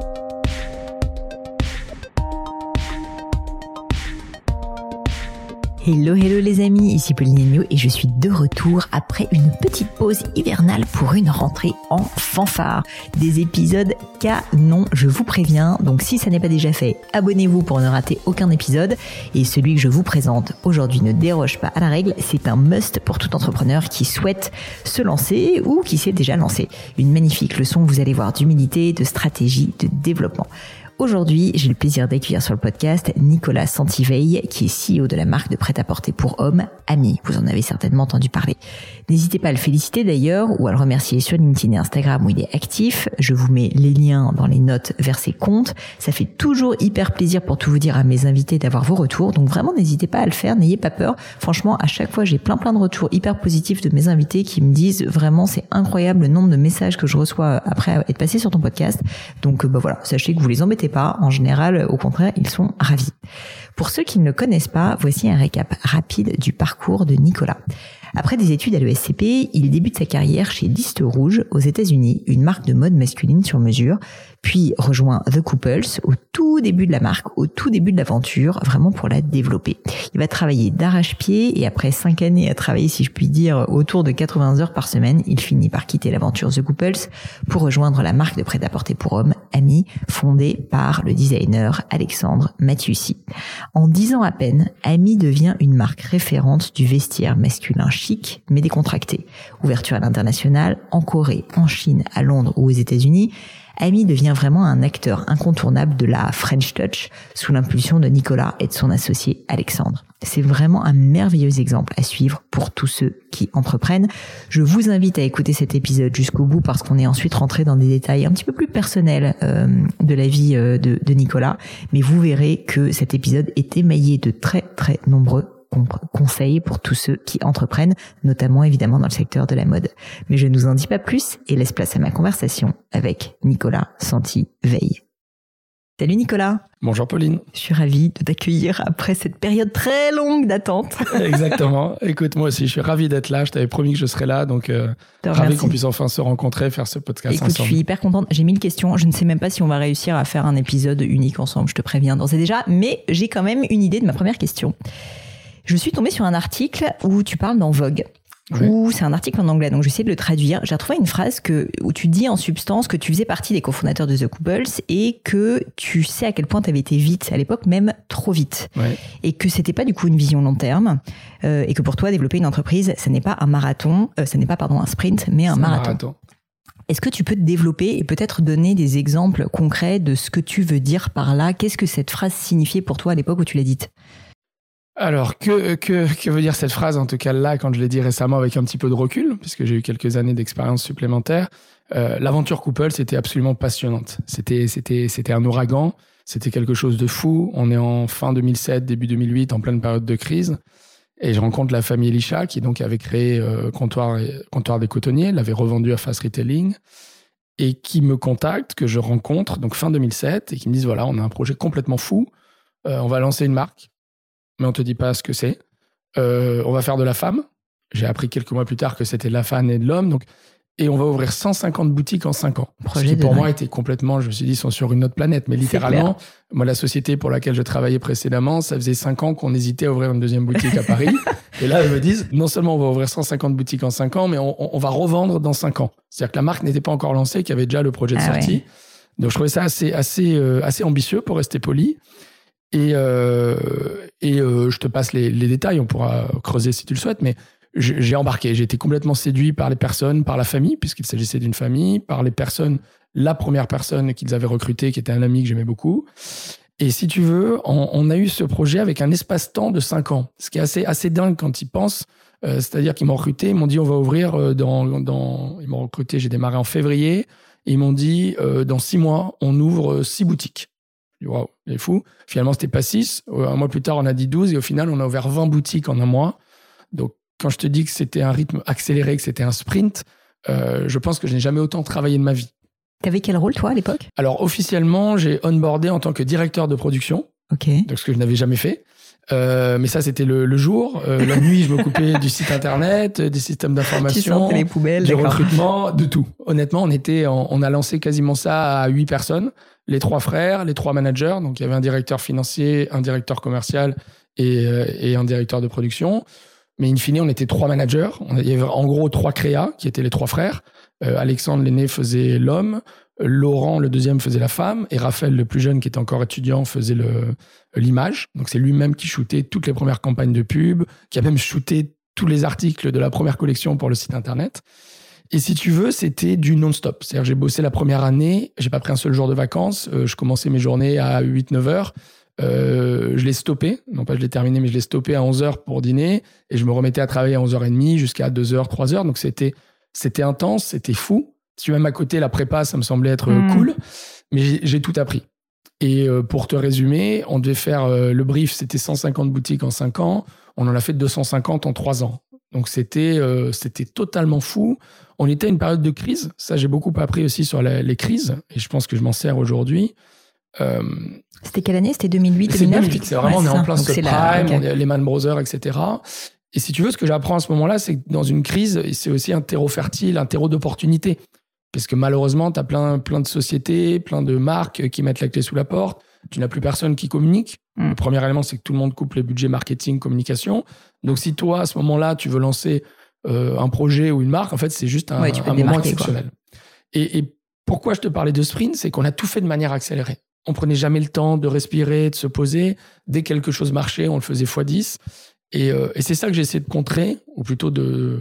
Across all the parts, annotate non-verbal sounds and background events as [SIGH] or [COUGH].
thank you Hello, hello les amis, ici Pauline et je suis de retour après une petite pause hivernale pour une rentrée en fanfare. Des épisodes canon, je vous préviens. Donc si ça n'est pas déjà fait, abonnez-vous pour ne rater aucun épisode. Et celui que je vous présente aujourd'hui ne déroge pas à la règle, c'est un must pour tout entrepreneur qui souhaite se lancer ou qui s'est déjà lancé. Une magnifique leçon, vous allez voir, d'humilité, de stratégie, de développement. Aujourd'hui, j'ai le plaisir d'accueillir sur le podcast Nicolas Santiveille, qui est CEO de la marque de prêt-à-porter pour hommes, Ami. Vous en avez certainement entendu parler. N'hésitez pas à le féliciter d'ailleurs ou à le remercier sur LinkedIn et Instagram où il est actif. Je vous mets les liens dans les notes vers ses comptes. Ça fait toujours hyper plaisir pour tout vous dire à mes invités d'avoir vos retours. Donc vraiment, n'hésitez pas à le faire. N'ayez pas peur. Franchement, à chaque fois, j'ai plein plein de retours hyper positifs de mes invités qui me disent vraiment c'est incroyable le nombre de messages que je reçois après être passé sur ton podcast. Donc bah voilà, sachez que vous les embêtez pas. En général, au contraire, ils sont ravis. Pour ceux qui ne le connaissent pas, voici un récap rapide du parcours de Nicolas. Après des études à l'ESCP, il débute sa carrière chez Liste Rouge aux États-Unis, une marque de mode masculine sur mesure, puis rejoint The Couples au tout début de la marque, au tout début de l'aventure, vraiment pour la développer. Il va travailler d'arrache-pied et après cinq années à travailler, si je puis dire, autour de 80 heures par semaine, il finit par quitter l'aventure The Couples pour rejoindre la marque de prêt-à-porter pour hommes, Ami, fondée par le designer Alexandre Mathiussi. En dix ans à peine, Ami devient une marque référente du vestiaire masculin chic mais décontracté. Ouverture à l'international, en Corée, en Chine, à Londres ou aux États-Unis, Amy devient vraiment un acteur incontournable de la French Touch sous l'impulsion de Nicolas et de son associé Alexandre. C'est vraiment un merveilleux exemple à suivre pour tous ceux qui entreprennent. Je vous invite à écouter cet épisode jusqu'au bout parce qu'on est ensuite rentré dans des détails un petit peu plus personnels euh, de la vie euh, de, de Nicolas. Mais vous verrez que cet épisode est émaillé de très très nombreux conseils pour tous ceux qui entreprennent, notamment évidemment dans le secteur de la mode. Mais je ne vous en dis pas plus et laisse place à ma conversation avec Nicolas Santi Veille. Salut Nicolas. Bonjour Pauline. Je suis ravie de t'accueillir après cette période très longue d'attente. [LAUGHS] Exactement. Écoute, moi aussi, je suis ravi d'être là. Je t'avais promis que je serais là, donc euh, ravi qu'on puisse enfin se rencontrer, faire ce podcast Écoute, ensemble. je suis hyper contente. J'ai mille questions. Je ne sais même pas si on va réussir à faire un épisode unique ensemble. Je te préviens d'ores et déjà, mais j'ai quand même une idée de ma première question. Je suis tombée sur un article où tu parles dans Vogue. Où c'est un article en anglais, donc j'essaie de le traduire. J'ai retrouvé une phrase que, où tu dis en substance que tu faisais partie des cofondateurs de The Couples et que tu sais à quel point tu avais été vite, à l'époque même trop vite. Et que c'était pas du coup une vision long terme. Euh, et que pour toi, développer une entreprise, ce n'est pas un marathon, euh, ce n'est pas pardon un sprint, mais un marathon. marathon. Est-ce que tu peux te développer et peut-être donner des exemples concrets de ce que tu veux dire par là? Qu'est-ce que cette phrase signifiait pour toi à l'époque où tu l'as dite? Alors, que, que, que, veut dire cette phrase, en tout cas là, quand je l'ai dit récemment avec un petit peu de recul, puisque j'ai eu quelques années d'expérience supplémentaire, euh, l'aventure couple, c'était absolument passionnante. C'était, c'était, c'était un ouragan, c'était quelque chose de fou. On est en fin 2007, début 2008, en pleine période de crise. Et je rencontre la famille Elisha, qui donc avait créé euh, Comptoir, Comptoir des Cotonniers, l'avait revendu à Fast Retailing, et qui me contacte, que je rencontre, donc fin 2007, et qui me disent, voilà, on a un projet complètement fou, euh, on va lancer une marque mais on te dit pas ce que c'est. Euh, on va faire de la femme. J'ai appris quelques mois plus tard que c'était la femme et de l'homme. Donc, et on va ouvrir 150 boutiques en 5 ans. ce qui pour moi était complètement, je me suis dit, ils sont sur une autre planète. Mais littéralement, moi, la société pour laquelle je travaillais précédemment, ça faisait 5 ans qu'on hésitait à ouvrir une deuxième boutique à Paris. [LAUGHS] et là, ils me disent, non seulement on va ouvrir 150 boutiques en 5 ans, mais on, on va revendre dans 5 ans. C'est-à-dire que la marque n'était pas encore lancée, qu'il y avait déjà le projet de ah sortie. Donc, je trouvais ça assez, assez, euh, assez ambitieux pour rester poli. Et, euh, et euh, je te passe les, les, détails, on pourra creuser si tu le souhaites, mais j'ai embarqué. J'ai été complètement séduit par les personnes, par la famille, puisqu'il s'agissait d'une famille, par les personnes, la première personne qu'ils avaient recrutée, qui était un ami que j'aimais beaucoup. Et si tu veux, on, on, a eu ce projet avec un espace-temps de 5 ans, ce qui est assez, assez dingue quand ils pensent. Euh, C'est-à-dire qu'ils m'ont recruté, ils m'ont dit on va ouvrir euh, dans, dans... Ils m'ont recruté, j'ai démarré en février, ils m'ont dit euh, dans 6 mois, on ouvre 6 boutiques. Waouh, il est fou. Finalement, c'était pas 6. Un mois plus tard, on a dit 12 et au final, on a ouvert 20 boutiques en un mois. Donc, quand je te dis que c'était un rythme accéléré, que c'était un sprint, euh, je pense que je n'ai jamais autant travaillé de ma vie. T'avais quel rôle, toi, à l'époque? Alors, officiellement, j'ai onboardé en tant que directeur de production. OK. Donc, ce que je n'avais jamais fait. Euh, mais ça, c'était le, jour. Euh, la [LAUGHS] nuit, je m'occupais du site internet, des systèmes d'information, les poubelles, du recrutement, de tout. Honnêtement, on était, on a lancé quasiment ça à huit personnes, les trois frères, les trois managers. Donc, il y avait un directeur financier, un directeur commercial et, euh, et un directeur de production. Mais in fine, on était trois managers. On avait en gros trois créas qui étaient les trois frères. Alexandre l'aîné faisait l'homme, Laurent, le deuxième, faisait la femme, et Raphaël, le plus jeune, qui était encore étudiant, faisait l'image. Donc c'est lui-même qui shootait toutes les premières campagnes de pub, qui a même shooté tous les articles de la première collection pour le site internet. Et si tu veux, c'était du non-stop. C'est-à-dire, j'ai bossé la première année, j'ai pas pris un seul jour de vacances. Euh, je commençais mes journées à 8-9 heures. Euh, je l'ai stoppé, non pas je l'ai terminé, mais je l'ai stoppé à 11 heures pour dîner, et je me remettais à travailler à 11h30 jusqu'à 2h, 3h. Donc c'était, c'était intense, c'était fou. Si même à côté, la prépa, ça me semblait être euh, hmm. cool, mais j'ai tout appris. Et euh, pour te résumer, on devait faire euh, le brief, c'était 150 boutiques en 5 ans. On en a fait 250 en 3 ans. Donc c'était c'était totalement fou. On était à une période de crise. Ça, j'ai beaucoup appris aussi sur les crises. Et je pense que je m'en sers aujourd'hui. C'était quelle année? C'était 2008, 2009 C'est vraiment, on est en plein subprime, les Man Brothers, etc. Et si tu veux, ce que j'apprends à ce moment-là, c'est que dans une crise, c'est aussi un terreau fertile, un terreau d'opportunités. Parce que malheureusement, tu as plein, plein de sociétés, plein de marques qui mettent la clé sous la porte. Tu n'as plus personne qui communique. Mm. Le premier élément, c'est que tout le monde coupe les budgets marketing, communication. Donc, si toi, à ce moment-là, tu veux lancer euh, un projet ou une marque, en fait, c'est juste un, moment exceptionnel. Et, et, pourquoi je te parlais de sprint, c'est qu'on a tout fait de manière accélérée. On prenait jamais le temps de respirer, de se poser. Dès que quelque chose marchait, on le faisait x10. Et, euh, et c'est ça que j'ai essayé de contrer, ou plutôt de,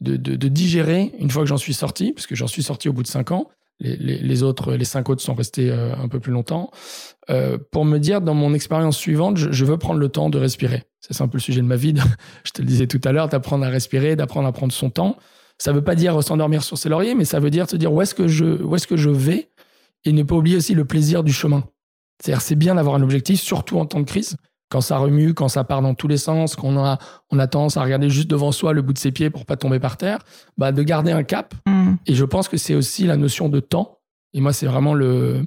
de, de, digérer une fois que j'en suis sorti, parce que j'en suis sorti au bout de cinq ans. Les, les, autres, les cinq autres sont restés euh, un peu plus longtemps. Euh, pour me dire, dans mon expérience suivante, je, veux prendre le temps de respirer. C'est un peu le sujet de ma vie. [LAUGHS] je te le disais tout à l'heure, d'apprendre à respirer, d'apprendre à prendre son temps. Ça veut pas dire s'endormir sur ses lauriers, mais ça veut dire se dire où est-ce que je, où est-ce que je vais et ne pas oublier aussi le plaisir du chemin. C'est-à-dire, c'est bien d'avoir un objectif, surtout en temps de crise quand ça remue, quand ça part dans tous les sens, qu'on a, on a tendance à regarder juste devant soi le bout de ses pieds pour pas tomber par terre, bah, de garder un cap. Mm. Et je pense que c'est aussi la notion de temps. Et moi, c'est vraiment le,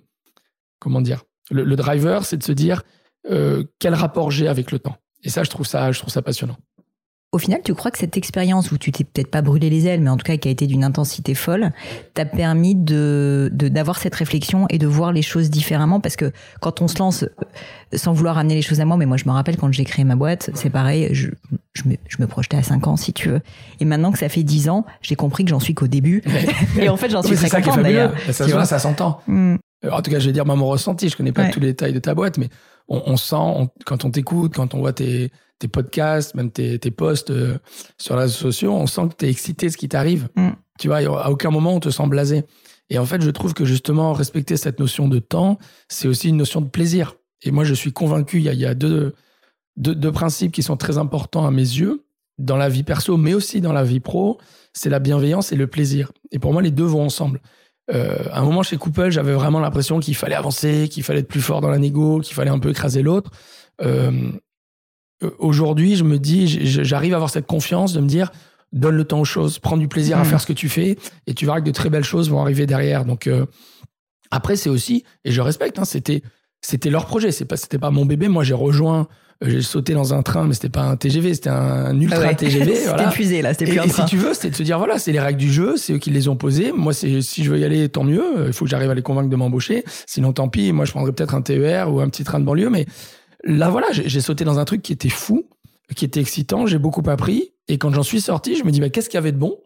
comment dire, le, driver, c'est de se dire euh, quel rapport j'ai avec le temps. Et ça, je trouve ça, je trouve ça passionnant. Au final, tu crois que cette expérience où tu t'es peut-être pas brûlé les ailes, mais en tout cas qui a été d'une intensité folle, t'a permis de d'avoir cette réflexion et de voir les choses différemment? Parce que quand on se lance, euh, sans vouloir amener les choses à moi, mais moi je me rappelle quand j'ai créé ma boîte, c'est pareil, je, je, me, je me projetais à 5 ans si tu veux. Et maintenant que ça fait 10 ans, j'ai compris que j'en suis qu'au début. [LAUGHS] et en fait, j'en suis très contente d'ailleurs. Ça, ça s'entend. Hmm. Euh, en tout cas, je vais dire moi mon ressenti. Je connais pas tous les détails de ta boîte, mais on, on sent quand on t'écoute, quand on voit tes tes podcasts, même tes, tes posts euh, sur les réseaux sociaux, on sent que tu es excité de ce qui t'arrive. Mm. Tu vois, à aucun moment on te sent blasé. Et en fait, je trouve que justement, respecter cette notion de temps, c'est aussi une notion de plaisir. Et moi, je suis convaincu, il y a, il y a deux, deux, deux, principes qui sont très importants à mes yeux, dans la vie perso, mais aussi dans la vie pro, c'est la bienveillance et le plaisir. Et pour moi, les deux vont ensemble. Euh, à un moment chez Couple, j'avais vraiment l'impression qu'il fallait avancer, qu'il fallait être plus fort dans la négo, qu'il fallait un peu écraser l'autre. Euh, euh, aujourd'hui, je me dis, j'arrive à avoir cette confiance de me dire, donne le temps aux choses, prends du plaisir à mm. faire ce que tu fais, et tu verras que de très belles choses vont arriver derrière. Donc euh, après, c'est aussi, et je respecte, hein, c'était c'était leur projet, c'est pas c'était pas mon bébé. Moi, j'ai rejoint, euh, j'ai sauté dans un train, mais c'était pas un TGV, c'était un, ultra ah TGV. [LAUGHS] c'était épuisé là, c'était plus et, si tu veux, c'était de se dire voilà, c'est les règles du jeu, c'est eux qui les ont posées. Moi, c'est si je veux y aller, tant mieux. Il faut que j'arrive à les convaincre de m'embaucher. Sinon, tant pis. Moi, je prendrais peut-être un TER ou un petit train de banlieue, mais Là, voilà, j'ai sauté dans un truc qui était fou, qui était excitant, j'ai beaucoup appris. Et quand j'en suis sorti, je me dis, bah, qu'est-ce qu'il y avait de bon?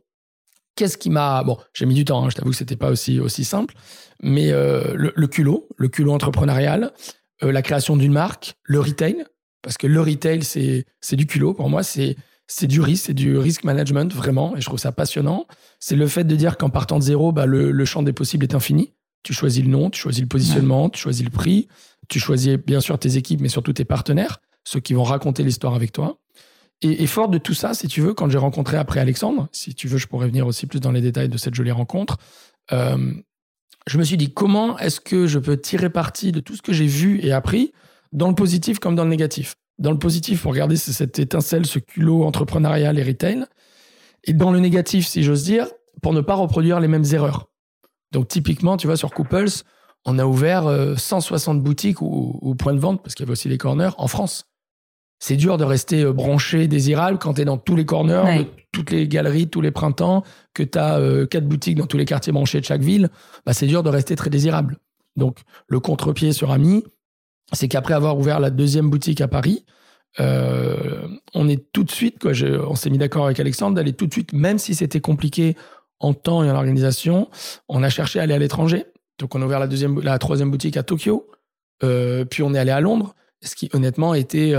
Qu'est-ce qui m'a... Bon, j'ai mis du temps, hein, je t'avoue que c'était pas aussi, aussi simple, mais euh, le, culot, le culot entrepreneurial, euh, la création d'une marque, le retail, parce que le retail, c'est du culot pour moi, c'est c'est du risque, c'est du risk management vraiment, et je trouve ça passionnant. C'est le fait de dire qu'en partant de zéro, bah, le, le, champ des possibles est infini. Tu choisis le nom, tu choisis le positionnement, tu choisis le prix, tu choisis bien sûr tes équipes, mais surtout tes partenaires, ceux qui vont raconter l'histoire avec toi. Et, fort de tout ça, si tu veux, quand j'ai rencontré après Alexandre, si tu veux, je pourrais venir aussi plus dans les détails de cette jolie rencontre, euh, je me suis dit comment est-ce que je peux tirer parti de tout ce que j'ai vu et appris, dans le positif comme dans le négatif? Dans le positif, pour regarder cette étincelle, ce culot entrepreneurial et retail. Et dans le négatif, si j'ose dire, pour ne pas reproduire les mêmes erreurs. Donc typiquement, tu vois, sur Couples, on a ouvert 160 euh, boutiques ou, points de vente, parce qu'il y avait aussi les corners, en France. C'est dur de rester euh, branché, désirable quand tu es dans tous les corners, de toutes les galeries, tous les printemps, que tu as euh, quatre boutiques dans tous les quartiers branchés de chaque ville. Bah, c'est dur de rester très désirable. Donc, le contre-pied sur Ami, c'est qu'après avoir ouvert la deuxième boutique à Paris, euh, on est tout de suite, quoi, on s'est mis d'accord avec Alexandre d'aller tout de suite, même si c'était compliqué en temps et en organisation, on a cherché à aller à l'étranger. Donc, on a ouvert la, deuxième, la troisième boutique à Tokyo, puis on est allé à Londres, ce qui honnêtement était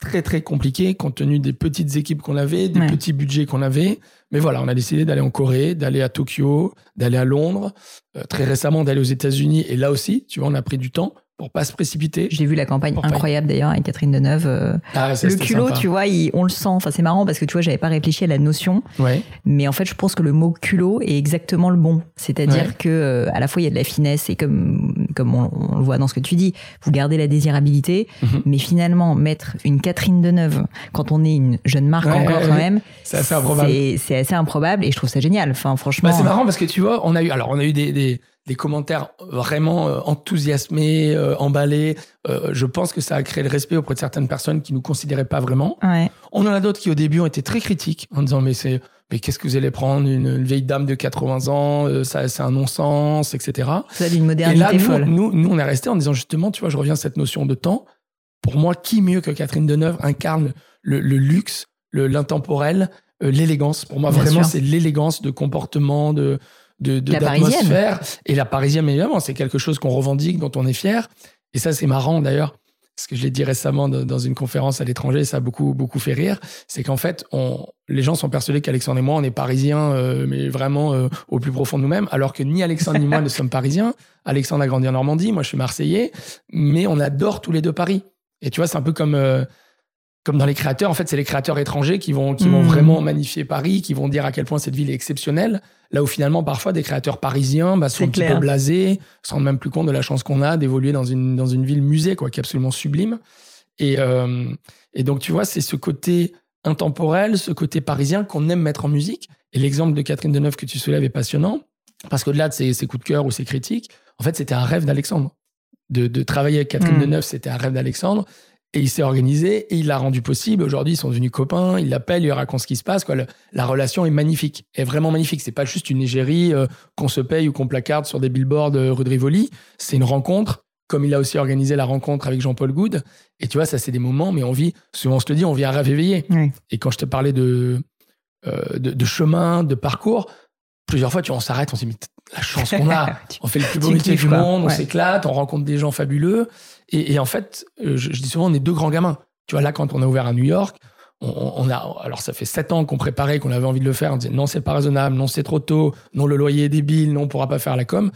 très très compliqué compte tenu des petites équipes qu'on avait, des petits budgets qu'on avait. Mais voilà, on a décidé d'aller en Corée, d'aller à Tokyo, d'aller à Londres, euh, très récemment d'aller aux États-Unis. Et là aussi, tu vois, on a pris du temps pour pas se précipiter. J'ai vu la campagne incroyable d'ailleurs avec Catherine Deneuve. Euh, ah, le culot, tu vois, on le sent. Enfin, c'est marrant parce que tu vois, j'avais pas réfléchi à la notion. Ouais. Mais en fait, je pense que le mot culot est exactement le bon. C'est-à-dire que euh, à la fois il y a de la finesse et comme comme on, le voit dans ce que tu dis, vous gardez la désirabilité, mhm. mais finalement mettre une Catherine Deneuve quand on est une jeune marque encore quand même, c'est assez improbable. C'est assez improbable et je trouve ça génial. Enfin, franchement. Bah, c'est marrant parce que tu vois, on a eu alors on a eu des, des des commentaires vraiment euh, enthousiasmés, euh, emballés. Euh, je pense que ça a créé le respect auprès de certaines personnes qui nous considéraient pas vraiment. On en a d'autres qui au début ont été très critiques en disant mais c'est mais qu'est-ce que vous allez prendre une, vieille dame de 80 ans ça c'est un non-sens etc. Ça une modernité Et là, folle. Nous, nous, on est resté en disant justement tu vois je reviens à cette notion de temps. Pour moi qui mieux que Catherine Deneuve incarne le, luxe, l'intemporel, l'élégance? Pour moi vraiment c'est l'élégance de comportement de de, d'atmosphère. Et la parisienne, évidemment, c'est quelque chose qu'on revendique, dont on est fier. Et ça, c'est marrant d'ailleurs, parce que je l'ai dit récemment dans une conférence à l'étranger, ça a beaucoup, beaucoup fait rire. C'est qu'en fait, on, les gens sont persuadés qu'Alexandre et moi, on est parisiens, euh, mais vraiment euh, au plus profond de nous-mêmes, alors que ni Alexandre ni moi [LAUGHS] ne sommes parisiens. Alexandre a grandi en Normandie, moi je suis marseillais, mais on adore tous les deux Paris. Et tu vois, c'est un peu comme euh, comme dans les créateurs, en fait, c'est les créateurs étrangers qui vont, qui vont hmm. vraiment magnifier Paris, qui vont dire à quel point cette ville est exceptionnelle. Là où finalement, parfois, des créateurs parisiens bah, sont un petit peu blasés, se rendent même plus compte de la chance qu'on a d'évoluer dans une, dans une ville musée, quoi, qui est absolument sublime. Et, euh, et donc, tu vois, c'est ce côté intemporel, ce côté parisien qu'on aime mettre en musique. Et l'exemple de Catherine Deneuve que tu soulèves est passionnant, parce qu'au-delà de ses, ses, coups de cœur ou ses critiques, en fait, c'était un rêve d'Alexandre. De, de, travailler avec Catherine hmm. Deneuve, c'était un rêve d'Alexandre. Et il s'est organisé et il l'a rendu possible. Aujourd'hui, ils sont devenus copains. Il l'appelle, il lui raconte ce qui se passe. Quoi. la relation est magnifique, est vraiment magnifique. C'est pas juste une égérie euh, qu'on se paye ou qu'on placarde sur des billboards euh, rue de Rivoli. C'est une rencontre, comme il a aussi organisé la rencontre avec Jean-Paul Goud. Et tu vois, ça, c'est des moments, mais on vit, souvent on se le dit, on vit un rêve éveillé. Et quand je te parlais de, euh, de, chemin, de parcours, plusieurs fois, tu on s'arrête, on se dit, la chance qu'on a. [LAUGHS] on fait le plus beau métier du monde, on s'éclate, on rencontre des gens fabuleux. Et, en fait, euh, je, dis souvent, on est deux grands gamins. Tu vois, là, quand on a ouvert à New York, on, a, alors ça fait sept ans qu'on préparait, qu'on avait envie de le faire. On disait non, c'est pas raisonnable, non, c'est trop tôt, non, le loyer est débile, non, on pourra pas faire la com.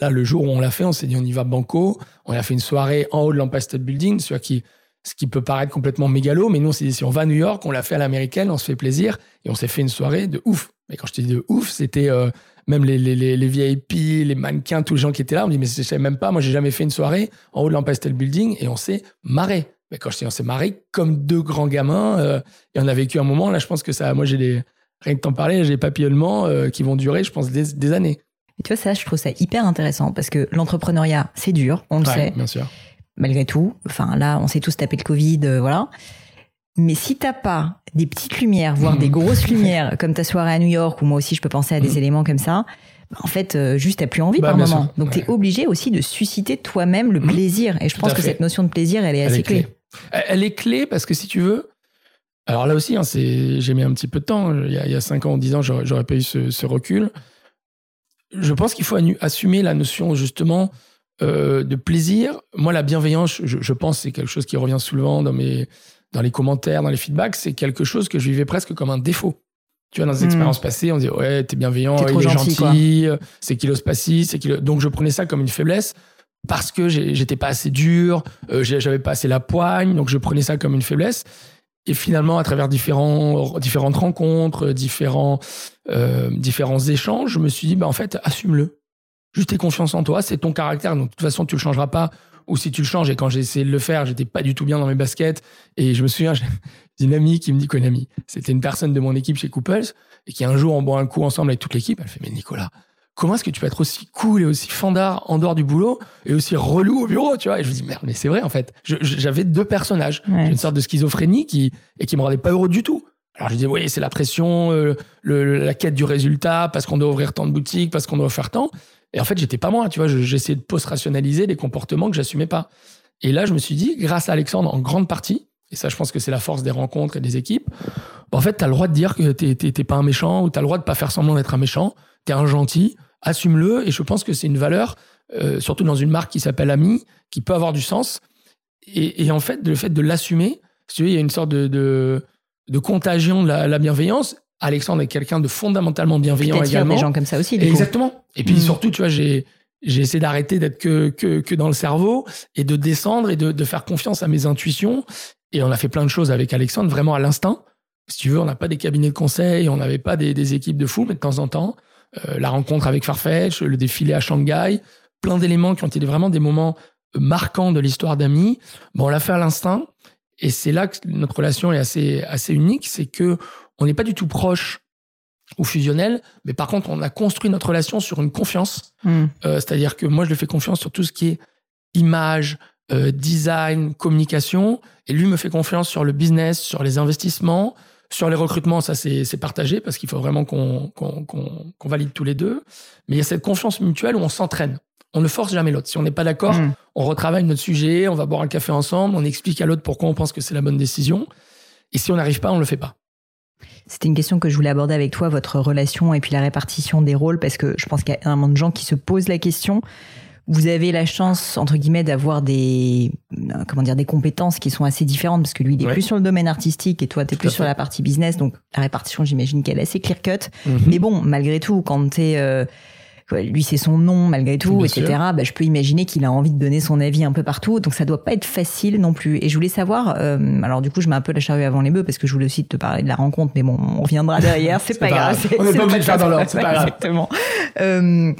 Là, le jour où on l'a fait, on s'est dit on y va banco. On a fait une soirée en haut de l'Empire State Building, ce qui, ce qui peut paraître complètement mégalo, mais nous, on s'est dit si on va à New York, on l'a fait à l'américaine, on se fait plaisir et on s'est fait une soirée de ouf. Mais quand je te dis de ouf, c'était euh, même les, les, les, les, VIP, les mannequins, tous les gens qui étaient là, on me dit, mais je sais même pas, moi j'ai jamais fait une soirée en haut de l'Empire State Building et on s'est marré. Mais quand je dis on s'est marré comme deux grands gamins, euh, et on a vécu un moment, là je pense que ça, moi j'ai des, rien que t'en parler, j'ai des papillonnements euh, qui vont durer, je pense, des, des années. Et tu vois, ça, je trouve ça hyper intéressant parce que l'entrepreneuriat, c'est dur, on le sait. Bien sûr. Malgré tout. Enfin, là, on s'est tous tapé le Covid, euh, voilà. Mais si t'as pas des petites lumières, voire des grosses [LAUGHS] lumières, comme ta soirée à New York, ou moi aussi je peux penser à des mm. éléments comme ça, bah, en fait, euh, juste t'as plus envie bah, par moment. Donc tu es obligé aussi de susciter toi-même le mm. plaisir. Et je pense que cette notion de plaisir, elle est assez clé. Elle est clé parce que si tu veux, alors là aussi, hein, j'ai mis un petit peu de temps. Il y a, cinq 5 ans ou 10 ans, j'aurais pas eu ce, recul. Je pense qu'il faut assumer la notion justement euh, de plaisir. Moi, la bienveillance, je, je pense, c'est quelque chose qui revient souvent dans mes dans les commentaires, dans les feedbacks, c'est quelque chose que je vivais presque comme un défaut. Tu vois, dans des hmm. expériences passées, on disait ouais, t'es bienveillant, il est gentil, c'est qu'il ose pas c'est qu'il. Donc je prenais ça comme une faiblesse parce que j'étais pas assez dur, euh, j'avais pas assez la poigne, donc je prenais ça comme une faiblesse. Et finalement, à travers différents, différentes rencontres, différents, euh, différents échanges, je me suis dit, bah, en fait, assume-le. Juste aie confiance en toi, c'est ton caractère. Donc, de toute façon, tu le changeras pas ou si tu le changes. Et quand j'ai essayé de le faire, j'étais pas du tout bien dans mes baskets. Et je me souviens, j'ai [LAUGHS] une amie qui me dit amie, c'était une personne de mon équipe chez Couples et qui un jour on boit un coup ensemble avec toute l'équipe. Elle fait mais Nicolas, comment est-ce que tu peux être aussi cool et aussi fandard en dehors du boulot et aussi relou au bureau, tu vois? Et je me dis merde, mais c'est vrai en fait. J'avais deux personnages, une sorte de schizophrénie qui et qui me rendait pas heureux du tout. Alors je disais oui, c'est la pression, euh, le, la quête du résultat, parce qu'on doit ouvrir tant de boutiques, parce qu'on doit faire tant. Et en fait, j'étais pas moi, tu vois. J'essayais de post-rationaliser des comportements que j'assumais pas. Et là, je me suis dit, grâce à Alexandre, en grande partie, et ça, je pense que c'est la force des rencontres et des équipes, bah, en fait, tu as le droit de dire que t'es pas un méchant ou tu as le droit de pas faire semblant d'être un méchant. Tu es un gentil, assume-le. Et je pense que c'est une valeur, euh, surtout dans une marque qui s'appelle Ami, qui peut avoir du sens. Et, en fait, le fait de l'assumer, il y a une sorte de, de, contagion de la, bienveillance. Alexandre est quelqu'un de fondamentalement bienveillant également. des gens comme ça aussi. Exactement. Et puis mm. surtout, tu vois, j'ai j'ai essayé d'arrêter d'être que, que, que, dans le cerveau et de descendre et de, de, faire confiance à mes intuitions. Et on a fait plein de choses avec Alexandre, vraiment à l'instinct. Si tu veux, on n'a pas des cabinets de conseil, on n'avait pas des, des, équipes de fous, mais de temps en temps, euh, la rencontre avec Farfetch, le défilé à Shanghai, plein d'éléments qui ont été vraiment des moments marquants de l'histoire d'amis. Bon, on l'a fait à l'instinct. Et c'est là que notre relation est assez, assez unique, c'est que on n'est pas du tout proche ou fusionnel, mais par contre, on a construit notre relation sur une confiance. Hmm. Euh, c'est-à-dire que moi, je lui fais confiance sur tout ce qui est image, euh, design, communication, et lui me fait confiance sur le business, sur les investissements, sur les recrutements. Ça, c'est partagé parce qu'il faut vraiment qu'on valide tous les deux. Mais il y a cette confiance mutuelle où on s'entraîne. On ne force jamais l'autre. Si on n'est pas d'accord, hmm. on retravaille notre sujet, on va boire un café ensemble, on explique à l'autre pourquoi on pense que c'est la bonne décision. Et si on n'arrive pas, on le fait pas. C'était une question que je voulais aborder avec toi, votre relation et puis la répartition des rôles, parce que je pense qu'il y a énormément de gens qui se posent la question. Vous avez la chance, entre guillemets, d'avoir des, comment dire, des compétences qui sont assez différentes, parce que lui, il est plus sur le domaine artistique et toi, tu es plus sur la partie business. Donc, la répartition, j'imagine qu'elle est assez clear-cut. Mhm. Mais bon, malgré tout, quand tu es... Euh, lui c'est son nom malgré tout, etc. Bah, je peux imaginer qu'il a envie de donner son avis un peu partout, donc ça doit pas être facile non plus. Et je voulais savoir, euh, alors du coup je mets un peu la charrue avant les bœufs parce que je voulais aussi te parler de la rencontre, mais bon, on reviendra derrière, [LAUGHS] c'est pas, grave. On n'est pas obligé de faire dans l'ordre, c'est pas grave. Exactement. Euh,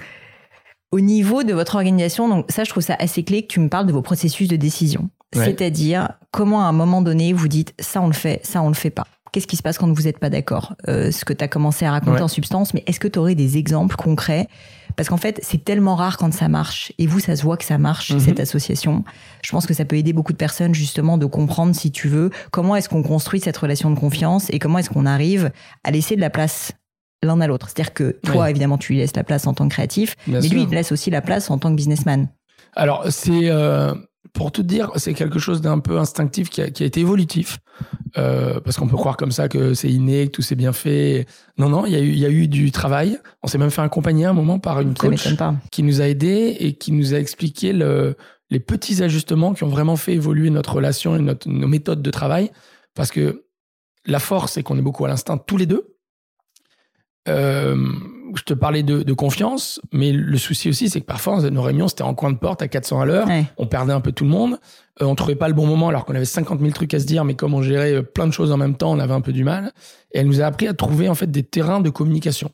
au niveau de votre organisation, donc ça je trouve ça assez clé que tu me parles de vos processus de décision. C'est-à-dire comment à un moment donné vous dites ça on le fait, ça on le fait pas qu'est-ce qui se passe quand vous n'êtes pas d'accord? Euh, Ce que tu as commencé à raconter en substance, mais est-ce que tu aurais des exemples concrets Parce qu'en fait, c'est tellement rare quand ça marche. Et vous, ça se voit que ça marche, mhm. cette association. Je pense que ça peut aider beaucoup de personnes, justement, de comprendre, si tu veux, comment est-ce qu'on construit cette relation de confiance et comment est-ce qu'on arrive à laisser de la place l'un à l'autre. C'est-à-dire que toi, évidemment, tu lui laisses la place en tant que créatif, mais lui, il laisse aussi la place en tant que businessman. Alors, c'est... Euh, pour tout dire, c'est quelque chose d'un peu instinctif qui a, qui a été évolutif. Euh, parce qu'on peut croire comme ça que c'est inné, que tout s'est bien fait. Non, non, il y, a eu, il y a eu du travail. On s'est même fait accompagner un moment par une coach qui nous a aidés et qui nous a expliqué le, les petits ajustements qui ont vraiment fait évoluer notre relation et notre, nos méthodes de travail. Parce que la force, c'est qu'on est beaucoup à l'instinct tous les deux. Euh, je te parlais de, confiance, mais le souci aussi, c'est que parfois, nos réunions, c'était en coin de porte à 400 à l'heure. On perdait un peu tout le monde. Euh, on trouvait pas le bon moment alors qu'on avait 50 000 trucs à se dire, mais comme on gérait euh, plein de choses en même temps, on avait un peu du mal. Et elle nous a appris à trouver en fait des terrains de communication.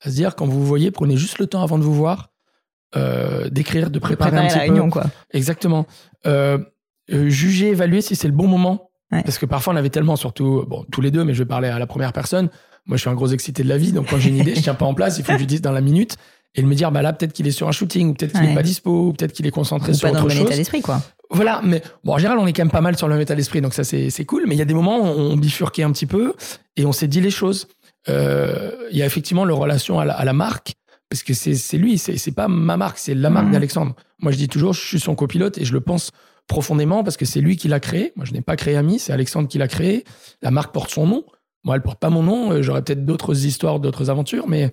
À se dire, quand vous vous voyez, prenez juste le temps avant de vous voir, euh, d'écrire, de préparer, un petit la réunion, quoi. Exactement. Euh, juger, évaluer si c'est le bon moment. Parce que parfois, on avait tellement, surtout, bon, tous les deux, mais je vais parler à la première personne, moi, je suis un gros excité de la vie, donc quand j'ai une idée, je tiens pas en place, il faut que je dise dans la minute et de me dire, bah là, peut-être qu'il est sur un shooting, ou peut-être qu'il est pas dispo, ou peut-être qu'il est concentré sur autre chose. Pas dans le état d'esprit, quoi. Voilà, mais bon, en général, on est quand même pas mal sur le même état d'esprit, donc ça, c'est, c'est cool. Mais il y a des moments où on bifurquait un petit peu et on s'est dit les choses. Euh, il y a effectivement le relation à la, à la marque, parce que c'est, c'est lui, c'est, c'est pas ma marque, c'est la marque mmh. d'Alexandre. Moi, je dis toujours, je suis son copilote et je le pense profondément parce que c'est lui qui l'a créé. Moi, je n'ai pas créé Ami, c'est Alexandre qui l'a créé. La marque porte son nom. Moi, elle porte pas mon nom. Euh, j'aurais peut-être d'autres histoires, d'autres aventures, mais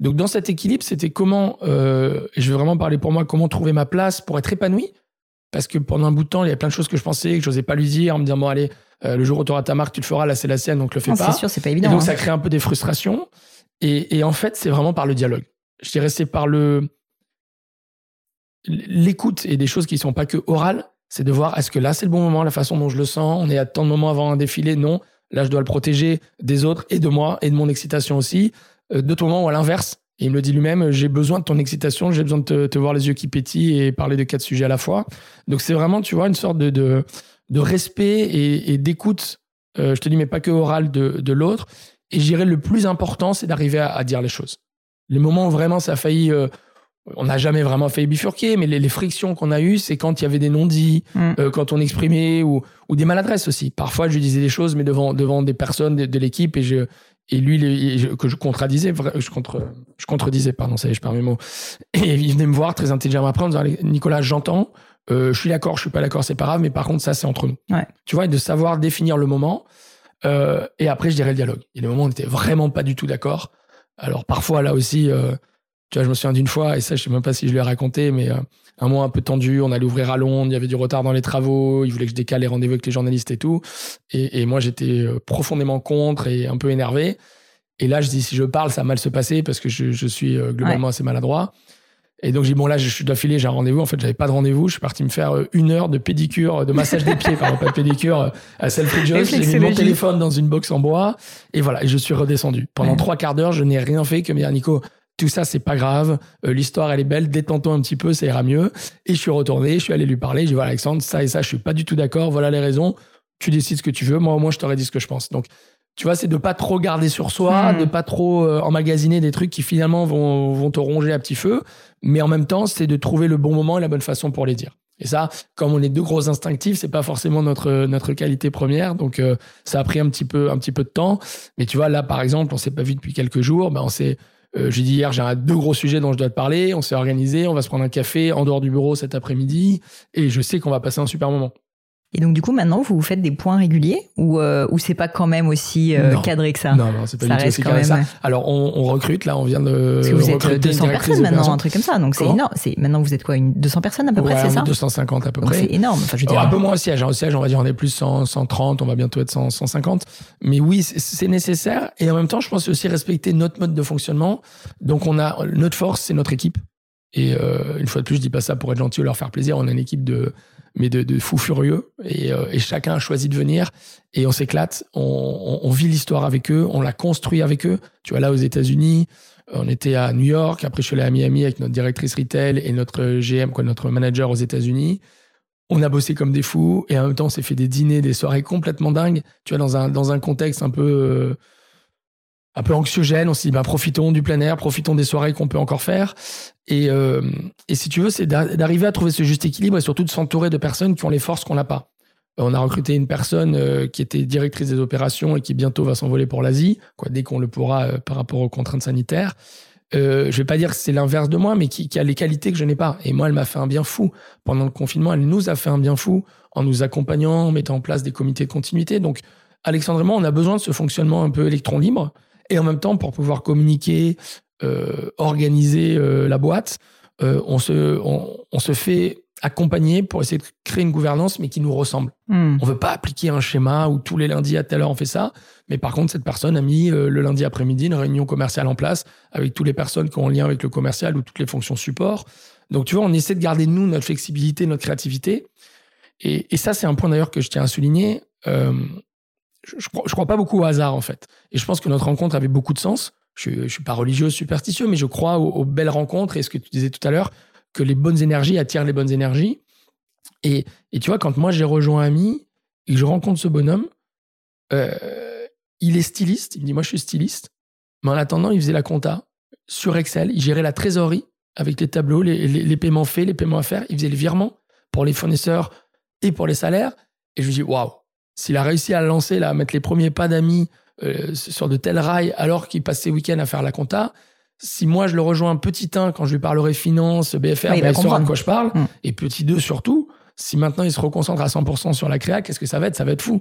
donc dans cet équilibre, c'était comment, euh, et je vais vraiment parler pour moi, comment trouver ma place pour être épanoui. Parce que pendant un bout de temps, il y a plein de choses que je pensais, que j'osais pas lui dire, en me disant, bon, allez, euh, le jour où tu auras ta marque, tu le feras, là, c'est la sienne, donc le fais pas. C'est sûr, c'est pas évident. donc, ça hein. crée un peu des frustrations. Et, et en fait, c'est vraiment par le dialogue. Je dirais, c'est par le, l'écoute et des choses qui sont pas que orales. C'est de voir, est-ce que là, c'est le bon moment, la façon dont je le sens, on est à tant de moments avant un défilé, non. Là, je dois le protéger des autres et de moi et de mon excitation aussi. Euh, de ton moment ou à l'inverse. il me le dit lui-même, j'ai besoin de ton excitation, j'ai besoin de te, voir les yeux qui pétillent et parler de quatre sujets à la fois. Donc c'est vraiment, tu vois, une sorte de, de, respect et, d'écoute, euh, je te dis, mais pas que oral de, de l'autre. Et je le plus important, c'est d'arriver à, dire les choses. Les moments où vraiment ça a failli on n'a jamais vraiment fait bifurquer, mais les, frictions qu'on a eues, c'est quand il y avait des non-dits, mm. euh, quand on exprimait ou, ou, des maladresses aussi. Parfois, je disais des choses, mais devant, devant des personnes de, l'équipe et, je, et lui, que je contradisais, je, contre, je contredisais, pardon, ça y est, je perds mes mots. Et il venait me voir très intelligemment après en disant Nicolas, j'entends, euh, je suis d'accord, je suis pas d'accord, c'est pas grave, mais par contre, ça, c'est entre nous. Tu vois, de savoir définir le moment. Euh, et après, je dirais le dialogue. Il y a des moments où on n'était vraiment pas du tout d'accord. Alors, parfois, là aussi, tu vois, je me souviens d'une fois, et ça, je sais même pas si je lui ai raconté, mais euh, un mois un peu tendu, on allait ouvrir à Londres, il y avait du retard dans les travaux, il voulait que je décale les rendez-vous avec les journalistes et tout. Et, moi, j'étais euh, profondément contre et un peu énervé. Et là, je dis, si je parle, ça va mal se passer parce que je, suis euh, globalement assez maladroit. Et donc, j'ai dit, bon, là, je dois filer, j'ai un rendez-vous. En fait, j'avais pas de rendez-vous. Je suis parti me faire une heure de pédicure, de massage des pieds, [LAUGHS] pardon, pas de pédicure, à Selfridges. J'ai mis mon téléphone dans une box en bois. Et voilà, et je suis redescendu. Pendant trois quarts d'heure, je n'ai rien fait que me dire, Nico, tout ça, c'est pas grave. Euh, l'histoire, elle est belle. Détends-toi un petit peu, ça ira mieux. Et je suis retourné, je suis allé lui parler. J'ai dit, voilà, Alexandre, ça et ça, je suis pas du tout d'accord. Voilà les raisons. Tu décides ce que tu veux. Moi, au moins, je t'aurais dit ce que je pense. Donc, tu vois, c'est de pas trop garder sur soi, hmm. de pas trop euh, emmagasiner des trucs qui finalement vont, vont te ronger à petit feu. Mais en même temps, c'est de trouver le bon moment et la bonne façon pour les dire. Et ça, comme on est deux gros instinctifs, c'est pas forcément notre notre qualité première. Donc euh, ça a pris un petit peu un petit peu de temps. Mais tu vois là, par exemple, on s'est pas vu depuis quelques jours. Ben on s'est euh, j'ai dit hier, j'ai deux gros sujets dont je dois te parler. On s'est organisé, on va se prendre un café en dehors du bureau cet après-midi, et je sais qu'on va passer un super moment. Et donc, du coup, maintenant, vous vous faites des points réguliers ou, euh, ou c'est pas quand même aussi euh, cadré que ça Non, non, c'est pas du tout aussi cadré que ça. Alors, on, on, recrute, là, on vient de. Parce que vous êtes 200 personnes maintenant, un truc comme ça. Donc, c'est énorme. C'est, maintenant, vous êtes quoi, une 200 personnes à peu près, c'est ça 250 à peu près. C'est énorme. Enfin, je veux dire, un peu moins au siège. Hein. Au siège, on va dire, on est plus 100, 130, on va bientôt être 100, 150. Mais oui, c'est nécessaire. Et en même temps, je pense aussi respecter notre mode de fonctionnement. Donc, on a, notre force, c'est notre équipe. Et euh, une fois de plus, je dis pas ça pour être gentil ou leur faire plaisir. On a une équipe de mais de, fous furieux. Et, euh, et, chacun a choisi de venir et on s'éclate. On, on, vit l'histoire avec eux, on la construit avec eux. Tu vois, là, aux États-Unis, on était à New York. Après, je suis allé à Miami avec notre directrice retail et notre GM, quoi, notre manager aux États-Unis. On a bossé comme des fous et en même temps, on s'est fait des dîners, des soirées complètement dingues. Tu vois, dans un, dans un contexte un peu. Euh, un peu anxiogène. On s'est dit, bah, profitons du plein air, profitons des soirées qu'on peut encore faire. Et, euh, et si tu veux, c'est d'arriver à trouver ce juste équilibre et surtout de s'entourer de personnes qui ont les forces qu'on n'a pas. Euh, on a recruté une personne euh, qui était directrice des opérations et qui bientôt va s'envoler pour l'Asie, quoi, dès qu'on le pourra par rapport aux contraintes sanitaires. Euh, je vais pas dire que c'est l'inverse de moi, mais qui, qui, a les qualités que je n'ai pas. Et moi, elle m'a fait un bien fou. Pendant le confinement, elle nous a fait un bien fou en nous accompagnant, en mettant en place des comités de continuité. Donc, Alexandre et moi, on a besoin de ce fonctionnement un peu électron libre. Et en même temps, pour pouvoir communiquer, euh, organiser euh, la boîte, euh, on, se, on, se fait accompagner pour essayer de créer une gouvernance, mais qui nous ressemble. Hmm. On veut pas appliquer un schéma où tous les lundis à telle heure on fait ça, mais par contre cette personne a mis le lundi après-midi une réunion commerciale en place avec toutes les personnes qui ont un lien avec le commercial ou toutes les fonctions support. Donc tu vois, on essaie de garder nous notre flexibilité, notre créativité. Et, et ça, c'est un point d'ailleurs que je tiens à souligner je, je, crois, pas beaucoup au hasard en fait. Et je pense que notre rencontre avait beaucoup de sens. Je, je suis pas religieux, superstitieux, mais je crois aux, belles rencontres et ce que tu disais tout à l'heure, que les bonnes énergies attirent les bonnes énergies. Et, tu vois, quand moi j'ai rejoint Ami et je rencontre ce bonhomme, euh, il est styliste. Il me dit, moi je suis styliste. Mais en attendant, il faisait la compta sur Excel. Il gérait la trésorerie avec les tableaux, les paiements faits, les paiements à faire. Il faisait les virements pour les fournisseurs et pour les salaires. Et je lui dis, waouh, s'il a réussi à lancer, là, à mettre les premiers pas d'amis euh, sur de tels rails alors qu'il passe ses week-ends à faire la compta, si moi je le rejoins un petit 1 quand je lui parlerai finance, BFR, il, ben, saura de quoi je parle, mm. et petit 2 surtout, si maintenant il se reconcentre à 100% sur la créa, qu'est-ce que ça va être? Ça va être fou.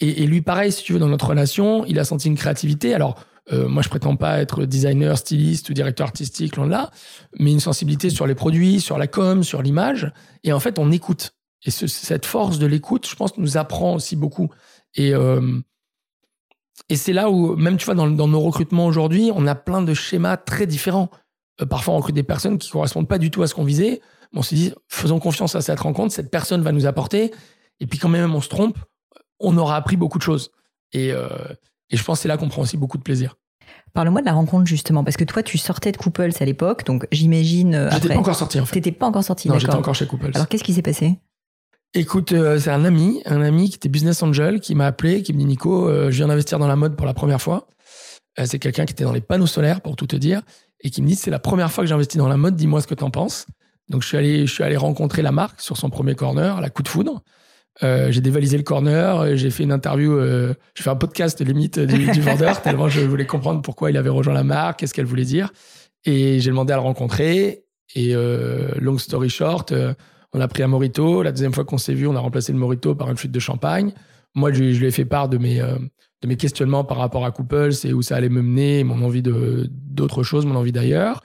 Et, lui, pareil, si tu veux, dans notre relation, il a senti une créativité. Alors, euh, moi, je prétends pas être designer, styliste ou directeur artistique, loin de là, mais une sensibilité sur les produits, sur la com, sur l'image. Et en fait, on écoute. Et cette force de l'écoute, je pense, nous apprend aussi beaucoup. Et, euh, et c'est là où, même tu vois, dans, nos recrutements aujourd'hui, on a plein de schémas très différents. Euh, parfois, on recrute des personnes qui correspondent pas du tout à ce qu'on visait. on se dit, faisons confiance à cette rencontre, cette personne va nous apporter. Et puis, quand même on se trompe, on aura appris beaucoup de choses. Et, euh, et je pense que c'est là qu'on prend aussi beaucoup de plaisir. Parle-moi de la rencontre justement, parce que toi, tu sortais de Couples à l'époque, donc j'imagine. J'étais pas encore sorti en fait. T'étais pas encore sorti. Non, j'étais encore chez Couples. Alors qu'est-ce qui s'est passé? Écoute, euh, c'est un ami, un ami qui était business angel, qui m'a appelé, qui me dit Nico, euh, je viens d'investir dans la mode pour la première fois. Euh, c'est quelqu'un qui était dans les panneaux solaires, pour tout te dire. et qui me dit c'est la première fois que j'investis dans la mode, dis-moi ce que tu en penses. Donc je suis allé, je suis allé rencontrer la marque sur son premier corner, la coup de foudre. Euh, j'ai dévalisé le corner, j'ai fait une interview, euh, j'ai fait un podcast limite du, du [LAUGHS] vendeur tellement je voulais comprendre pourquoi il avait rejoint la marque, qu'est-ce qu'elle voulait dire. Et j'ai demandé à le rencontrer. Et euh, long story short, euh, on a pris un morito. La deuxième fois qu'on s'est vu, on a remplacé le morito par une flûte de champagne. Moi, je, je lui ai fait part de mes, euh, de mes questionnements par rapport à Couples et où ça allait me mener, mon envie de d'autre chose, mon envie d'ailleurs.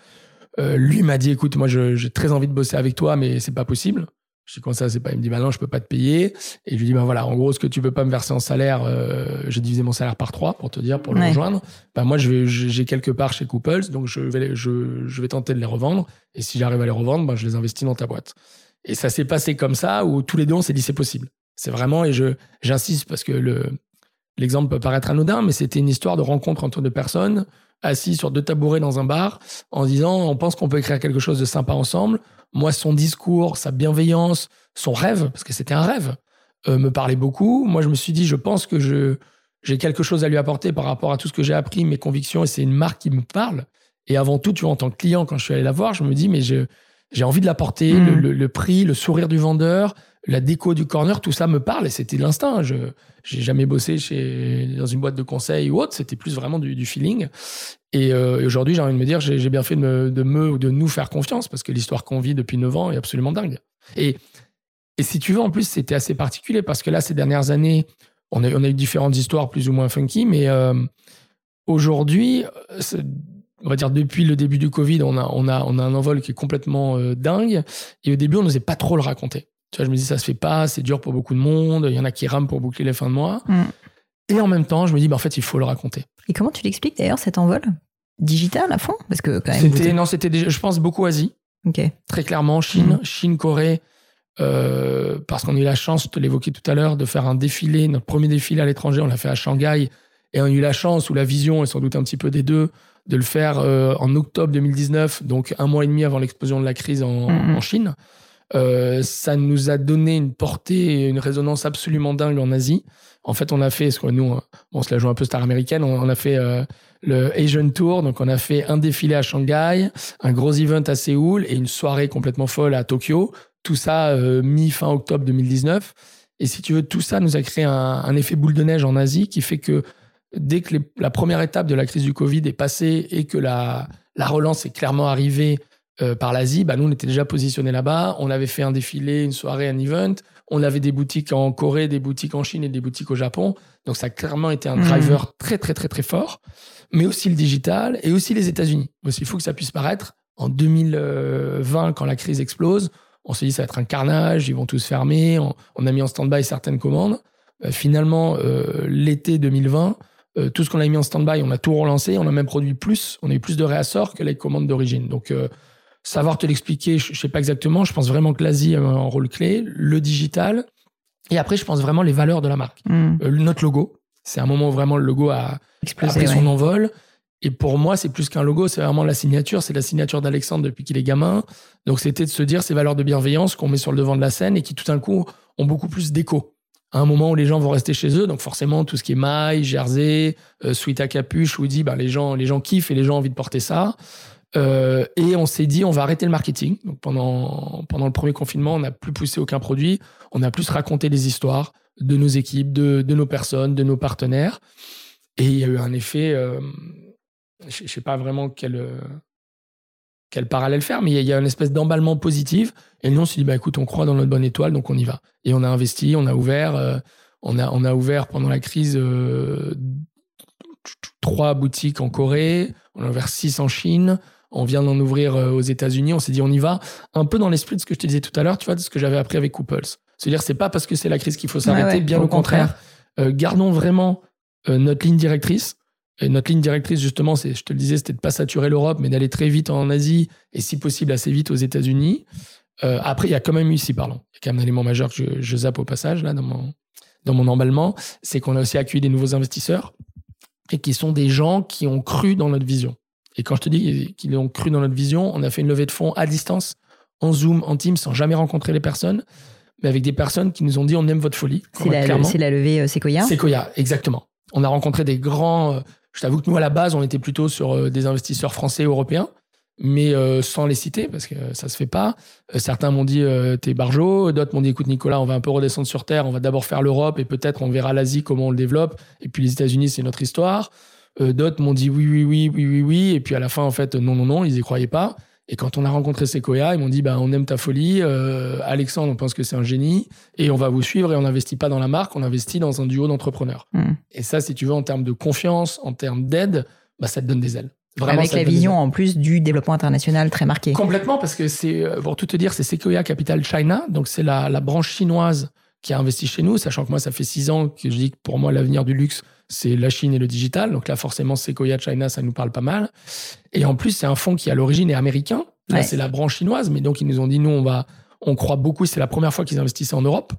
Euh, lui m'a dit, écoute, moi, j'ai très envie de bosser avec toi, mais c'est pas possible. Je dis, comment ça, c'est pas. Il me dit, bah non, je peux pas te payer. Et je lui dis, bah voilà, en gros, ce que tu peux pas me verser en salaire, euh, j'ai divisé mon salaire par trois pour te dire, pour le rejoindre. Bah moi, je vais, j'ai quelque part chez Couples, donc je vais, je, je vais tenter de les revendre. Et si j'arrive à les revendre, bah, je les investis dans ta boîte. Et ça s'est passé comme ça, où tous les deux, on s'est dit, c'est possible. C'est vraiment, et je, j'insiste parce que le, l'exemple peut paraître anodin, mais c'était une histoire de rencontre entre deux personnes assis sur deux tabourets dans un bar en disant, on pense qu'on peut écrire quelque chose de sympa ensemble moi, son discours, sa bienveillance, son rêve, parce que c'était un rêve, euh, me parlait beaucoup. Moi, je me suis dit, je pense que je j'ai quelque chose à lui apporter par rapport à tout ce que j'ai appris, mes convictions, et c'est une marque qui me parle. Et avant tout, tu vois, en tant que client, quand je suis allé la voir, je me dis, mais j'ai envie de l'apporter, mmh. le, le, prix, le sourire du vendeur, la déco du corner, tout ça me parle et c'était l'instinct. Je j'ai jamais bossé chez dans une boîte de conseil ou autre, c'était plus vraiment du, du feeling. Et, euh, aujourd'hui, j'ai envie de me dire, j'ai bien fait de me, de me ou de nous faire confiance parce que l'histoire qu'on vit depuis 9 ans est absolument dingue. Et, et si tu veux, en plus, c'était assez particulier parce que là, ces dernières années, on a, on a eu différentes histoires plus ou moins funky, mais euh, aujourd'hui, on va dire depuis le début du Covid, on a, on a, on a un envol qui est complètement euh, dingue. Et au début, on n'osait pas trop le raconter. Tu vois, je me dis, ça se fait pas, c'est dur pour beaucoup de monde, il y en a qui rament pour boucler les fins de mois. Mm. Et en même temps, je me dis, bah, en fait, il faut le raconter. Et comment tu l'expliques d'ailleurs cet envol digital à fond? Parce que quand même. Non, c'était je pense, beaucoup Asie. Très clairement, Chine, mm. Chine, Corée. Euh, parce qu'on a eu la chance, je te l'évoquais tout à l'heure, de faire un défilé, notre premier défilé à l'étranger, on l'a fait à Shanghai. Et on a eu la chance, ou la vision, et sans doute un petit peu des deux, de le faire euh, en octobre 2019, donc un mois et demi avant l'explosion de la crise en, mm, en Chine. Euh, ça nous a donné une portée et une résonance absolument dingue en Asie. En fait, on a fait, ce que nous, on se la joue un peu star américaine, on, a fait euh, le Asian Tour, donc on a fait un défilé à Shanghai, un gros event à Séoul et une soirée complètement folle à Tokyo. Tout ça euh, mi-fin octobre 2019. Et si tu veux, tout ça nous a créé un, un, effet boule de neige en Asie qui fait que dès que la première étape de la crise du Covid est passée et que la, la relance est clairement arrivée euh, par l'Asie, bah, nous, on était déjà positionnés là-bas. On avait fait un défilé, une soirée, un event. On avait des boutiques en Corée, des boutiques en Chine et des boutiques au Japon. Donc, ça a clairement été un mmh. driver très, très, très, très fort. Mais aussi le digital et aussi les États-Unis. Aussi, il faut que ça puisse paraître. En 2020, quand la crise explose, on s'est dit ça va être un carnage, ils vont tous fermer. On, a mis en stand-by certaines commandes. Euh, finalement, euh, l'été 2020, tout ce qu'on a mis en stand-by, on a tout relancé. On a même produit plus. On a eu plus de réassorts que les commandes d'origine. Donc, savoir te l'expliquer, je, ne sais pas exactement. Je pense vraiment que l'Asie a un rôle clé, le digital. Et après, je pense vraiment les valeurs de la marque. Hmm. Euh, notre logo, c'est un moment où vraiment le logo a, pris son envol. Et pour moi, c'est plus qu'un logo, c'est vraiment la signature. C'est la signature d'Alexandre depuis qu'il est gamin. Donc, c'était de se dire ces valeurs de bienveillance qu'on met sur le devant de la scène et qui, tout d'un coup, ont beaucoup plus d'écho. À un moment où les gens vont rester chez eux, donc forcément, tout ce qui est maille, jersey, euh, sweat à capuche, Woody, bah, les, gens, les gens kiffent et les gens ont envie de porter ça. Euh, et on s'est dit, on va arrêter le marketing. Donc pendant, pendant le premier confinement, on n'a plus poussé aucun produit. On a plus raconté des histoires de nos équipes, de, de nos personnes, de nos partenaires. Et il y a eu un effet, euh, je ne sais pas vraiment quel, euh, quel parallèle faire, mais il y a une espèce d'emballement positif. Et nous, on s'est dit, bah, écoute, on croit dans notre bonne étoile, donc on y va. Et on a investi, on a ouvert, euh, on, a, on a ouvert pendant la crise euh, trois boutiques en Corée, on a ouvert six en Chine, on vient d'en ouvrir euh, aux États-Unis. On s'est dit, on y va. Un peu dans l'esprit de ce que je te disais tout à l'heure, tu vois, de ce que j'avais appris avec Couples. C'est-à-dire, c'est pas parce que c'est la crise qu'il faut s'arrêter, bien au contraire. Gardons vraiment notre ligne directrice. Et notre ligne directrice, justement, c'est, je te le disais, c'était de pas saturer l'Europe, mais d'aller très vite en Asie et si possible assez vite aux États-Unis. après, il y a quand même eu ici, pardon, il y a quand même un élément majeur que je, je zappe au passage là dans mon dans mon emballement, c'est qu'on a aussi accueilli des nouveaux investisseurs et qui sont des gens qui ont cru dans notre vision. Et quand je te dis qu'ils ont cru dans notre vision, on a fait une levée de fonds à distance, en Zoom, en Teams, sans jamais rencontrer les personnes, mais avec des personnes qui nous ont dit on aime votre folie. C'est la, levée euh, Sequoia Sequoia, exactement. On a rencontré des grands. Je t'avoue que nous, à la base, on était plutôt sur euh, des investisseurs français, européens. mais euh, sans les citer parce que ça se fait pas. Euh, certains m'ont dit t'es barjo, d'autres m'ont dit écoute Nicolas, on va un peu redescendre sur terre, on va d'abord faire l'Europe et peut-être on verra l'Asie comment on le développe et puis les États-Unis c'est notre histoire. d'autres m'ont dit oui oui oui oui oui oui et puis à la fin en fait non non non, ils y croyaient pas. Et quand on a rencontré Sequoia, ils m'ont dit bah on aime ta folie, Alexandre on pense que c'est un génie et on va vous suivre et on n'investit pas dans la marque, on investit dans un duo d'entrepreneurs. Hmm. Et ça si tu veux en termes de confiance, en termes d'aide, bah ça te donne des ailes. Avec la vision en plus du développement international très marqué. Complètement, parce que c'est, euh, pour tout te dire, c'est Sequoia Capital China, donc c'est la, la, branche chinoise qui a investi chez nous, sachant que moi, ça fait six ans que je dis que pour moi, l'avenir du luxe, c'est la Chine et le digital. Donc là, forcément, Sequoia China, ça nous parle pas mal. Et en plus, c'est un fonds qui, à l'origine, est américain. Là, c'est la branche chinoise, mais donc ils nous ont dit, nous, on va, on croit beaucoup. C'est la première fois qu'ils investissaient en Europe.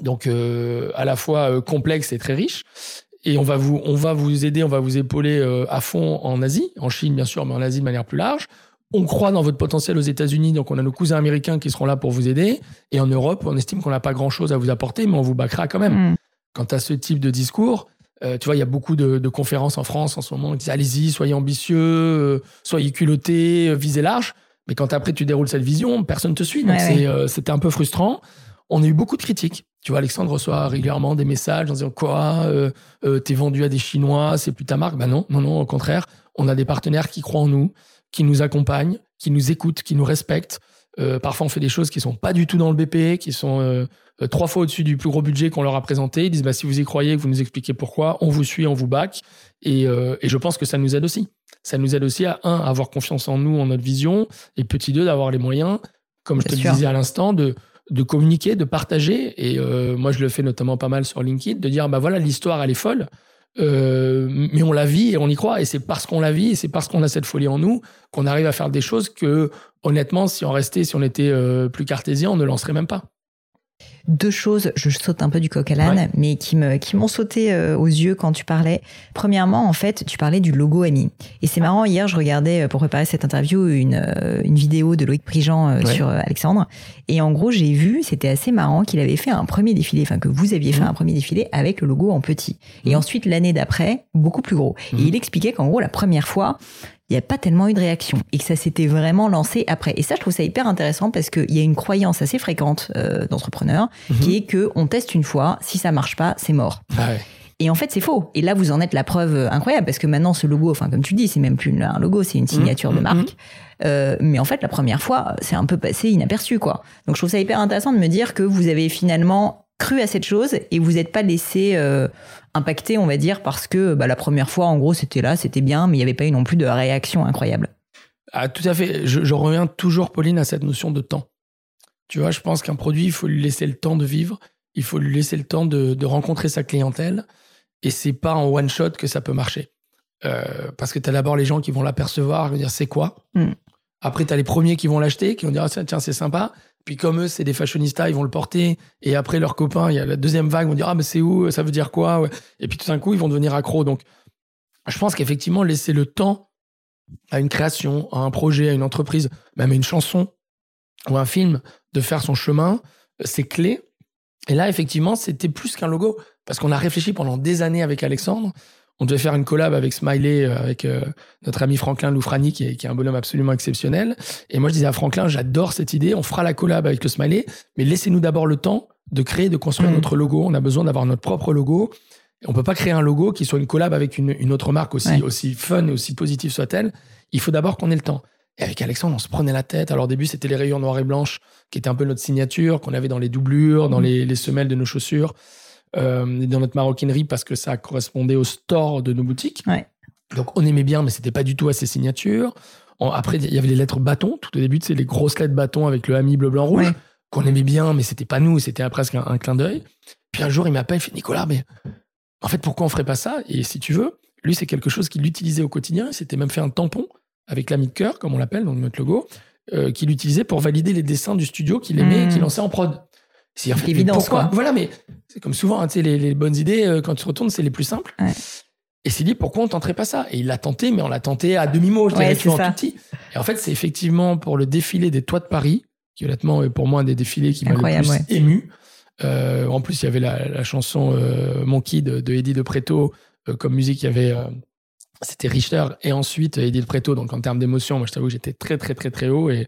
Donc, euh, à la fois euh, complexe et très riche et on va vous, on va vous aider, on va vous épauler euh, à fond en Asie, en Chine bien sûr, mais en Asie de manière plus large. On croit dans votre potentiel aux États-Unis, donc on a nos cousins américains qui seront là pour vous aider. Et en Europe, on estime qu'on n'a pas grand-chose à vous apporter, mais on vous backera quand même. Mm. Quant à ce type de discours, euh, tu vois, il y a beaucoup de, conférences en France en ce moment qui disent allez-y, soyez ambitieux, euh, soyez culottés, visez large. Mais quand après tu déroules cette vision, personne te suit. Donc c'était un peu frustrant. On a eu beaucoup de critiques. Tu vois, Alexandre reçoit régulièrement des messages en disant quoi, euh, euh, t'es vendu à des Chinois, c'est plus ta marque. Ben non, non, non, au contraire, on a des partenaires qui croient en nous, qui nous accompagnent, qui nous écoutent, qui nous respectent. Euh, parfois, on fait des choses qui sont pas du tout dans le BP, qui sont trois fois au-dessus du plus gros budget qu'on leur a présenté. Ils disent bah, si vous y croyez, vous nous expliquez pourquoi, on vous suit, on vous back. Et, et je pense que ça nous aide aussi. Ça nous aide aussi à un, avoir confiance en nous, en notre vision, et petit deux, d'avoir les moyens, comme je te le disais à l'instant, de de communiquer, de partager. Et euh, moi, je le fais notamment pas mal sur LinkedIn, de dire, bah voilà, l'histoire, elle est folle, euh, mais on la vit et on y croit. Et c'est parce qu'on la vit et c'est parce qu'on a cette folie en nous qu'on arrive à faire des choses que, honnêtement, si on restait, si on était euh, plus cartésien, on ne lancerait même pas deux choses, je saute un peu du coq à l'âne, mais qui me qui m'ont sauté euh, aux yeux quand tu parlais. Premièrement, en fait, tu parlais du logo ami. Et c'est marrant, hier, je regardais euh, pour préparer cette interview une euh, une vidéo de Loïc Prigent sur Alexandre, et en gros, j'ai vu, c'était assez marrant qu'il avait fait un premier défilé, enfin que vous aviez fait mmh. un premier défilé avec le logo en petit, et mmh. ensuite l'année d'après beaucoup plus gros. Et mmh. il expliquait qu'en gros, la première fois, il n'y a pas tellement eu de réaction et que ça s'était vraiment lancé après. Et ça, je trouve ça hyper intéressant parce qu'il y a une croyance assez fréquente euh, d'entrepreneurs mhm. qui est que on teste une fois, si ça marche pas, c'est mort. Ah et en fait, c'est faux. Et là, vous en êtes la preuve incroyable parce que maintenant, ce logo, enfin, comme tu dis, c'est même plus un logo, c'est une signature de mhm. marque. Euh, mais en fait, la première fois, c'est un peu passé inaperçu, quoi. Donc, je trouve ça hyper intéressant de me dire que vous avez finalement cru à cette chose et vous n'êtes pas laissé euh, impacter, on va dire, parce que bah, la première fois, en gros, c'était là, c'était bien, mais il n'y avait pas eu non plus de réaction incroyable. Ah, tout à fait. Je, reviens toujours, Pauline, à cette notion de temps. Tu vois, je pense qu'un produit, il faut lui laisser le temps de vivre, il faut lui laisser le temps de, rencontrer sa clientèle, et c'est pas en one shot que ça peut marcher. Euh, parce que tu as d'abord les gens qui vont l'apercevoir, dire c'est quoi? Hmm. Après, tu as les premiers qui vont l'acheter, qui vont dire ah, tiens, c'est sympa. Puis comme eux, c'est des fashionistas, ils vont le porter. Et après, leurs copains, il y a la deuxième vague, vont dire, ah, mais c'est où? Ça veut dire quoi? Et puis tout d'un coup, ils vont devenir accros. Donc, je pense qu'effectivement, laisser le temps à une création, à un projet, à une entreprise, même à une chanson ou un film, de faire son chemin, c'est clé. Et là, effectivement, c'était plus qu'un logo. Parce qu'on a réfléchi pendant des années avec Alexandre on devait faire une collab avec Smiley, euh, avec euh, notre ami Franklin Loufrani, qui est, qui est, un bonhomme absolument exceptionnel. Et moi, je disais à Franklin, j'adore cette idée, on fera la collab avec le Smiley, mais laissez-nous d'abord le temps de créer, de construire mmh. notre logo. On a besoin d'avoir notre propre logo. On peut pas créer un logo qui soit une collab avec une, une autre marque aussi, aussi fun et aussi positive soit-elle. Il faut d'abord qu'on ait le temps. Et avec Alexandre, on se prenait la tête. Alors au début, c'était les rayures noires et blanches, qui étaient un peu notre signature, qu'on avait dans les doublures, dans mmh. les, les semelles de nos chaussures. Euh, dans notre maroquinerie parce que ça correspondait au store de nos boutiques. Donc on aimait bien, mais c'était pas du tout à ses signatures. après, il y avait les lettres bâtons. Tout au début, c'est les grosses lettres bâtons avec le ami bleu, blanc, rouge, qu'on aimait bien, mais c'était pas nous, c'était presque un, clin d'œil. Puis un jour, il m'appelle, il fait Nicolas, mais en fait, pourquoi on ferait pas ça? Et si tu veux, lui, c'est quelque chose qu'il utilisait au quotidien. Il s'était même fait un tampon avec l'ami de cœur, comme on l'appelle dans notre logo, euh, qu'il utilisait pour valider les dessins du studio qu'il aimait et qu'il mmh. lançait en prod. C'est en évident. Pourquoi Voilà, mais c'est comme souvent, hein, les, les, bonnes idées, euh, quand tu retournes, c'est les plus simples. Et s'est dit, pourquoi on tenterait pas ça? Et il l'a tenté, mais on l'a tenté à demi-mot, je dirais, tu en tout petit. Et en fait, c'est effectivement pour le défilé des toits de Paris, qui honnêtement est pour moi un des défilés qui m'a le plus ému. Euh, en plus, il y avait la, la chanson euh, Mon Kid de Eddie de Preto. Euh, comme musique, il y avait c'était Richter et ensuite Edith Preto. Donc en termes d'émotion, moi je t'avoue, j'étais très très très très haut et,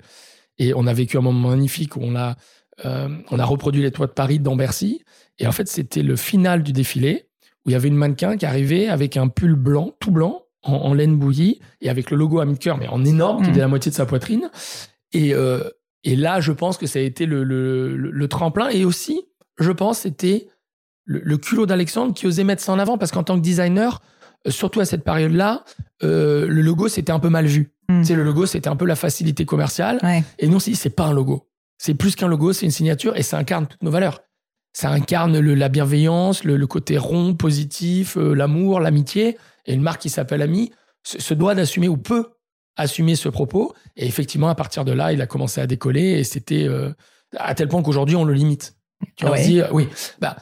et on a vécu un moment magnifique où on a, euh, on a reproduit les toits de Paris dans Bercy. Et en fait, c'était le final du défilé où il y avait une mannequin qui arrivait avec un pull blanc, tout blanc, en, laine bouillie et avec le logo Amicker, mais en énorme, qui était mmh. la moitié de sa poitrine. Et, euh, et là, je pense que ça a été le, le, le, tremplin. Et aussi, je pense, c'était le, culot d'Alexandre qui osait mettre ça en avant parce qu'en tant que designer, euh, surtout à cette période-là, euh, le logo, c'était un peu mal vu. Mm. Tu sais, le logo, c'était un peu la facilité commerciale. Et non, si, c'est pas un logo. C'est plus qu'un logo, c'est une signature et ça incarne toutes nos valeurs. Ça incarne la bienveillance, le, côté rond, positif, euh, l'amour, l'amitié. Et une marque qui s'appelle Ami se, doit d'assumer ou peut assumer ce propos. Et effectivement, à partir de là, il a commencé à décoller et c'était à tel point qu'aujourd'hui, on le limite. Tu vois, dit, oui, bah,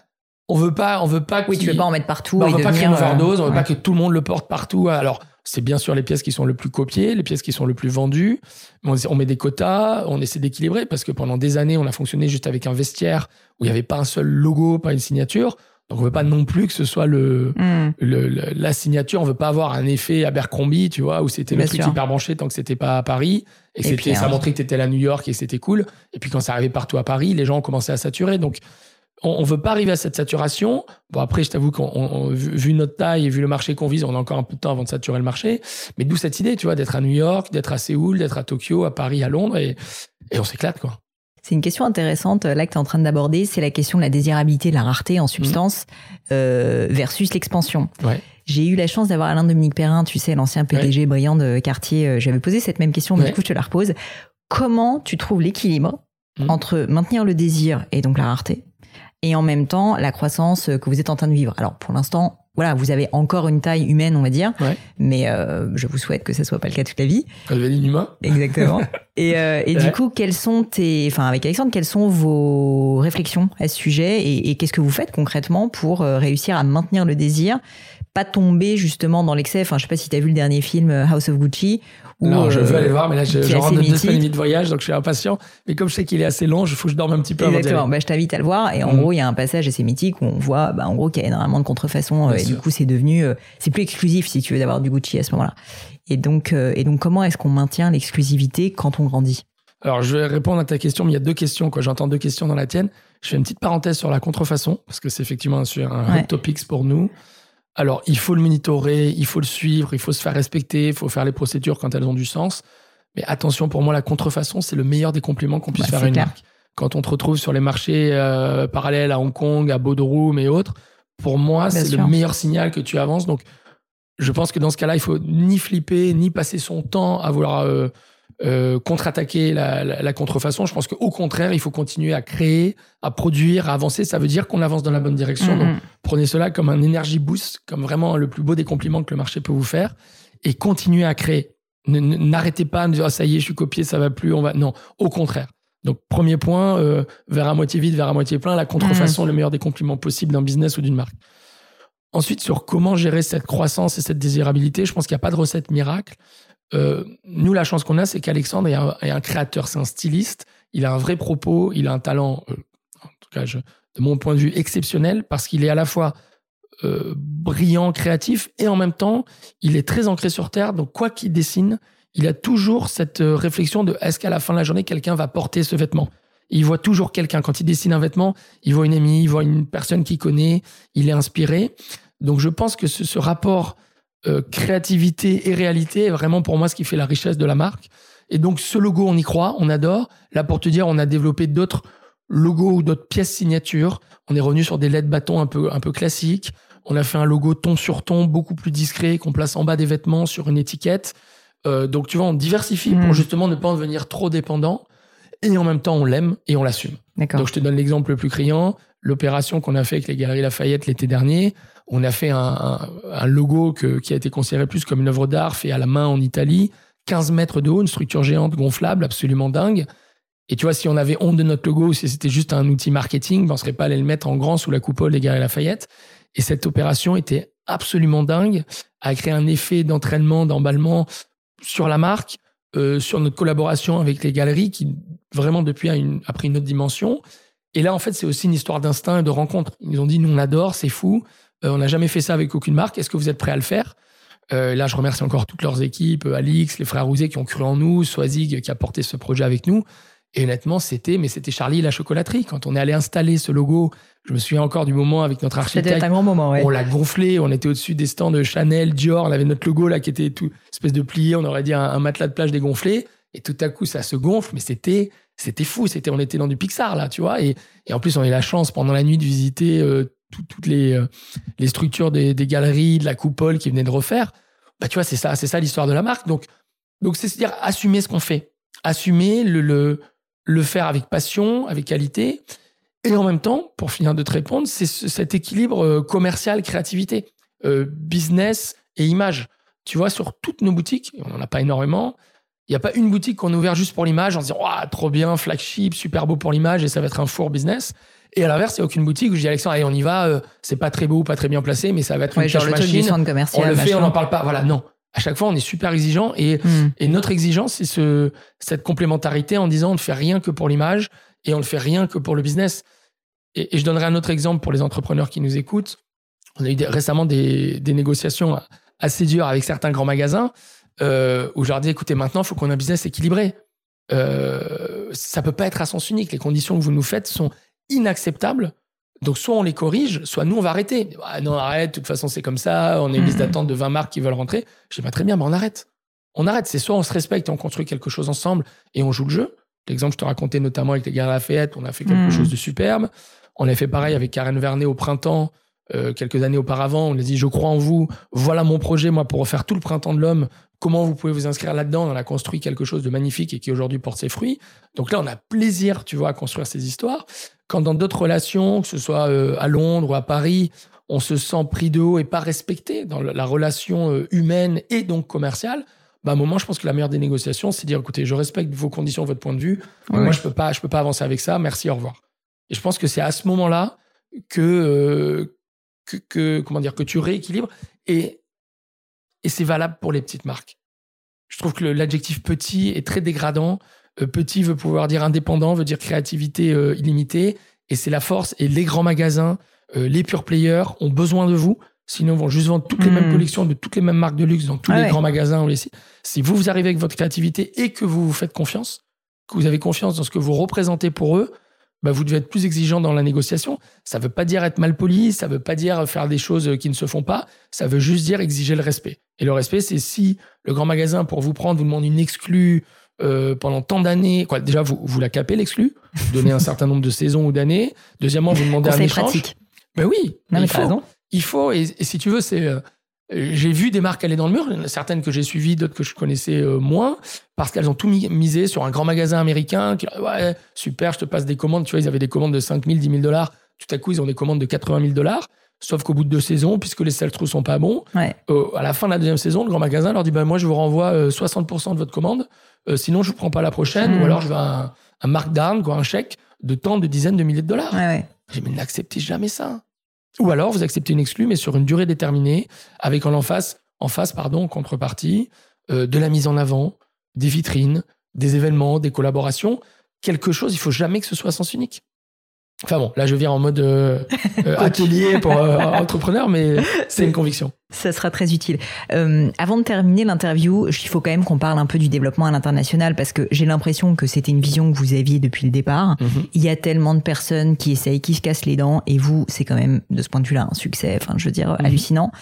on veut pas, on veut pas. Oui, tu veux pas en mettre partout. Bah, on veut pas créer une overdose. on veut pas que tout le monde le porte partout. Alors, c'est bien sûr les pièces qui sont le plus copiées, les pièces qui sont le plus vendues. On, met des quotas, on essaie d'équilibrer parce que pendant des années, on a fonctionné juste avec un vestiaire où il n'y avait pas un seul logo, pas une signature. Donc on veut pas non plus que ce soit le, hmm. la signature. On veut pas avoir un effet Abercrombie, tu vois, où c'était le truc hyper branché tant que c'était pas à Paris et, c'était ça montrait que t'étais à New York et c'était cool. Et puis quand ça arrivait partout à Paris, les gens ont commencé à saturer. Donc on, ne veut pas arriver à cette saturation. Bon, après, je t'avoue qu'on, vu, notre taille et vu le marché qu'on vise, on a encore un peu de temps avant de saturer le marché. Mais d'où cette idée, tu vois, d'être à New York, d'être à Séoul, d'être à Tokyo, à Paris, à Londres, et, on s'éclate, quoi. C'est une question intéressante euh, là que tu es en train d'aborder, c'est la question de la désirabilité, de la rareté en substance mmh. euh, versus l'expansion. J'ai eu la chance d'avoir Alain Dominique Perrin, tu sais, l'ancien PDG brillant de Cartier. Euh, j'avais posé cette même question, mais du coup je te la repose. Comment tu trouves l'équilibre mmh. entre maintenir le désir et donc la rareté et en même temps la croissance que vous êtes en train de vivre. Alors pour l'instant, voilà, vous avez encore une taille humaine, on va dire, mais euh, je vous souhaite que ça soit pas le cas toute la vie. Devenir humain. Exactement. [LAUGHS] et, euh, et du coup, quelles sont tes, enfin avec Alexandre, quelles sont vos réflexions à ce sujet et, et qu'est-ce que vous faites concrètement pour euh, réussir à maintenir le désir, pas tomber justement dans l'excès? Enfin, je sais pas si tu as vu le dernier film House of Gucci non, je veux euh, aller voir, mais là, je, je rentre de deux semaines et demie de voyage, donc je suis impatient. Mais comme je sais qu'il est assez long, il faut que je dorme un petit peu Exactement. avant bah, je t'invite à le voir. Et en mm. gros, il y a un passage assez mythique où on voit, bah, en gros, qu'il y a énormément de contrefaçons. et du coup, c'est devenu, euh, c'est plus exclusif, si tu veux, d'avoir du Gucci à ce moment-là. Et donc, euh, et donc, comment est-ce qu'on maintient l'exclusivité quand on grandit? Alors, je vais répondre à ta question, mais il y a deux questions. Quoi. J'entends deux questions dans la tienne. Je fais une petite parenthèse sur la contrefaçon, parce que c'est effectivement un, un topic pour nous. Alors, il faut le monitorer, il faut le suivre, il faut se faire respecter, il faut faire les procédures quand elles ont du sens. Mais attention, pour moi, la contrefaçon, c'est le meilleur des compliments qu'on puisse faire à une marque. Quand on te retrouve sur les marchés euh, parallèles à Hong Kong, à Bodrum et autres, pour moi, c'est le meilleur signal que tu avances. Donc, je pense que dans ce cas-là, il faut ni flipper, ni passer son temps à vouloir euh, euh, contre-attaquer la, contrefaçon. Je pense qu'au contraire, il faut continuer à créer, à produire, à avancer. Ça veut dire qu'on avance dans la bonne direction. Donc, prenez cela comme un energy boost, comme vraiment le plus beau des compliments que le marché peut vous faire, et continuez à créer. N'arrêtez pas de dire ah, ça y est, je suis copié, ça va plus, on va. Non, au contraire. Donc premier point, euh, vers à moitié vide, vers à moitié plein, la contrefaçon, mmh. le meilleur des compliments possibles d'un business ou d'une marque. Ensuite, sur comment gérer cette croissance et cette désirabilité, je pense qu'il n'y a pas de recette miracle. Euh, nous, la chance qu'on a, c'est qu'Alexandre est, un, créateur, c'est un styliste. Il a un vrai propos, il a un talent, euh, en tout cas, de mon point de vue, exceptionnel parce qu'il est à la fois euh, brillant, créatif, et en même temps, il est très ancré sur terre. Donc, quoi qu'il dessine, il a toujours cette réflexion de est-ce qu'à la fin de la journée, quelqu'un va porter ce vêtement? Il voit toujours quelqu'un. Quand il dessine un vêtement, il voit une amie, il voit une personne qu'il connaît, il est inspiré. Donc, je pense que ce, rapport euh, créativité et réalité est vraiment pour moi ce qui fait la richesse de la marque. Et donc, ce logo, on y croit, on adore. Là, pour te dire, on a développé d'autres logos ou d'autres pièces signatures. On est revenu sur des LED bâtons un peu, un peu classiques. On a fait un logo ton sur ton, beaucoup plus discret, qu'on place en bas des vêtements sur une étiquette. Euh, donc, tu vois, on diversifie pour hmm. justement ne pas en devenir trop dépendant. Et en même temps, on l'aime et on l'assume. Donc, je te donne l'exemple le plus criant. L'opération qu'on a fait avec les Galeries Lafayette l'été dernier, on a fait un, logo qui a été considéré plus comme une œuvre d'art fait à la main en Italie, 15 mètres de haut, une structure géante gonflable, absolument dingue. Et tu vois, si on avait honte de notre logo si c'était juste un outil marketing, ben on serait pas allé le mettre en grand sous la coupole des Galeries Lafayette. Et cette opération était absolument dingue, a créé un effet d'entraînement, d'emballement sur la marque, euh, sur notre collaboration avec les galeries qui vraiment depuis a, a pris une autre dimension. Et là, en fait, c'est aussi une histoire d'instinct et de rencontre. Ils ont dit, nous, on adore, c'est fou. Euh, on n'a jamais fait ça avec aucune marque. Est-ce que vous êtes prêt à le faire? Là, je remercie encore toutes leurs équipes, Alix, les frères Rouzet qui ont cru en nous, Swazig qui a porté ce projet avec nous. Et honnêtement, c'était, mais c'était Charlie la chocolaterie. Quand on est allé installer ce logo, je me souviens encore du moment avec notre architecte. C'était un grand moment, ouais. On l'a gonflé, on était au-dessus des stands de Chanel, Dior, on avait notre logo là qui était tout espèce de plié, on aurait dit un, matelas de plage dégonflé. Et tout à coup, ça se gonfle, mais c'était, c'était fou. C'était, on était dans du Pixar là, tu vois. Et, et en plus, on a eu la chance pendant la nuit de visiter euh, toutes les, euh, structures des, galeries, de la coupole qui venaient de refaire. Bah, tu vois, c'est ça, c'est ça l'histoire de la marque. Donc, donc c'est dire assumer ce qu'on fait, assumer le, le faire avec passion, avec qualité. Et en même temps, pour finir de te répondre, c'est cet équilibre euh, commercial, créativité, euh, business et image. Tu vois, sur toutes nos boutiques, on n'en a pas énormément, il n'y a pas une boutique qu'on a ouvert juste pour l'image en se disant oh, trop bien, flagship, super beau pour l'image et ça va être un four business. Et à l'inverse, il n'y a aucune boutique où je dis Alexandre, allez, on y va, euh, c'est pas très beau, pas très bien placé, mais ça va être une genre le machine. Commercial, on le fait, on n'en parle pas. Voilà, non à chaque fois, on est super exigeant et, hmm. et notre exigence, c'est ce, cette complémentarité en disant on ne fait rien que pour l'image et on ne fait rien que pour le business. Et, je donnerai un autre exemple pour les entrepreneurs qui nous écoutent. On a eu récemment des, des, négociations assez dures avec certains grands magasins euh, où je leur dis écoutez, maintenant, il faut qu'on ait un business équilibré. Euh, ça peut pas être à sens unique. Les conditions que vous nous faites sont inacceptables. Donc, soit on les corrige, soit nous, on va arrêter. Ah non, arrête, de toute façon, c'est comme ça. On est une liste mhm. d'attente de 20 marques qui veulent rentrer. Je dis, pas très bien, mais on arrête. On arrête. C'est soit on se respecte et on construit quelque chose ensemble et on joue le jeu. L'exemple, je te racontais notamment avec les gars Lafayette, on a fait quelque mhm. chose de superbe. On a fait pareil avec Karen Vernet au printemps, euh, quelques années auparavant. On a dit, je crois en vous. Voilà mon projet, moi, pour refaire tout le printemps de l'homme. Comment vous pouvez vous inscrire là-dedans On a construit quelque chose de magnifique et qui aujourd'hui porte ses fruits. Donc là, on a plaisir, tu vois, à construire ces histoires. Quand dans d'autres relations, que ce soit euh, à Londres ou à Paris, on se sent pris de haut et pas respecté dans la relation euh, humaine et donc commerciale, bah, à un moment, je pense que la meilleure des négociations, c'est de dire, écoutez, je respecte vos conditions, votre point de vue. Moi, je peux pas, je peux pas avancer avec ça. Merci, au revoir. Et je pense que c'est à ce moment-là que, euh, que, que, comment dire, que tu rééquilibres et, et c'est valable pour les petites marques. Je trouve que l'adjectif petit est très dégradant. Euh, petit veut pouvoir dire indépendant, veut dire créativité euh, illimitée. Et c'est la force. Et les grands magasins, euh, les pure players ont besoin de vous. Sinon, ils vont juste vendre toutes les mêmes hmm. collections de toutes les mêmes marques de luxe dans tous les grands magasins ou les Si vous, vous arrivez avec votre créativité et que vous vous faites confiance, que vous avez confiance dans ce que vous représentez pour eux, bah vous devez être plus exigeant dans la négociation. Ça ne veut pas dire être mal poli, ça ne veut pas dire faire des choses qui ne se font pas, ça veut juste dire exiger le respect. Et le respect, c'est si le grand magasin, pour vous prendre, vous demande une exclue euh, pendant tant d'années. Quoi, déjà, vous, vous la capez l'exclus, vous donnez un certain nombre de saisons ou d'années. Deuxièmement, vous demandez un échange. pratique. Ben oui, il, faut, il faut. Et, si tu veux, c'est. Euh, j'ai vu des marques aller dans le mur, certaines que j'ai suivies, d'autres que je connaissais euh, moins, parce qu'elles ont tout misé sur un grand magasin américain. Qui, ouais, super, je te passe des commandes. Tu vois, ils avaient des commandes de 5 000, 10 000 dollars. Tout à coup, ils ont des commandes de 80 000 dollars. Sauf qu'au bout de deux saisons, puisque les sell sont pas bons, à la fin de la deuxième saison, le grand magasin leur dit bah, Moi, je vous renvoie 60% de votre commande. Euh, sinon, je ne prends pas la prochaine, ou hmm. alors je veux un, un markdown, quoi, un chèque de tant de dizaines de milliers de dollars. Ouais, ouais. J'ai mais n'acceptez jamais ça. Ou alors vous acceptez une exclue, mais sur une durée déterminée, avec en face, en face pardon, contrepartie, euh, de la mise en avant, des vitrines, des événements, des collaborations. Quelque chose, il faut jamais que ce soit sens unique. Enfin bon, là je viens en mode euh, euh, [LAUGHS] atelier pour euh, [LAUGHS] entrepreneur, mais c'est une conviction. Ça sera très utile. avant de terminer l'interview, il faut quand même qu'on parle un peu du développement à l'international parce que j'ai l'impression que c'était une vision que vous aviez depuis le départ. Mhm. Il y a tellement de personnes qui essayent, qui se cassent les dents, et vous, c'est quand même de ce point de vue-là un succès. Enfin, je veux dire, mhm. hallucinant.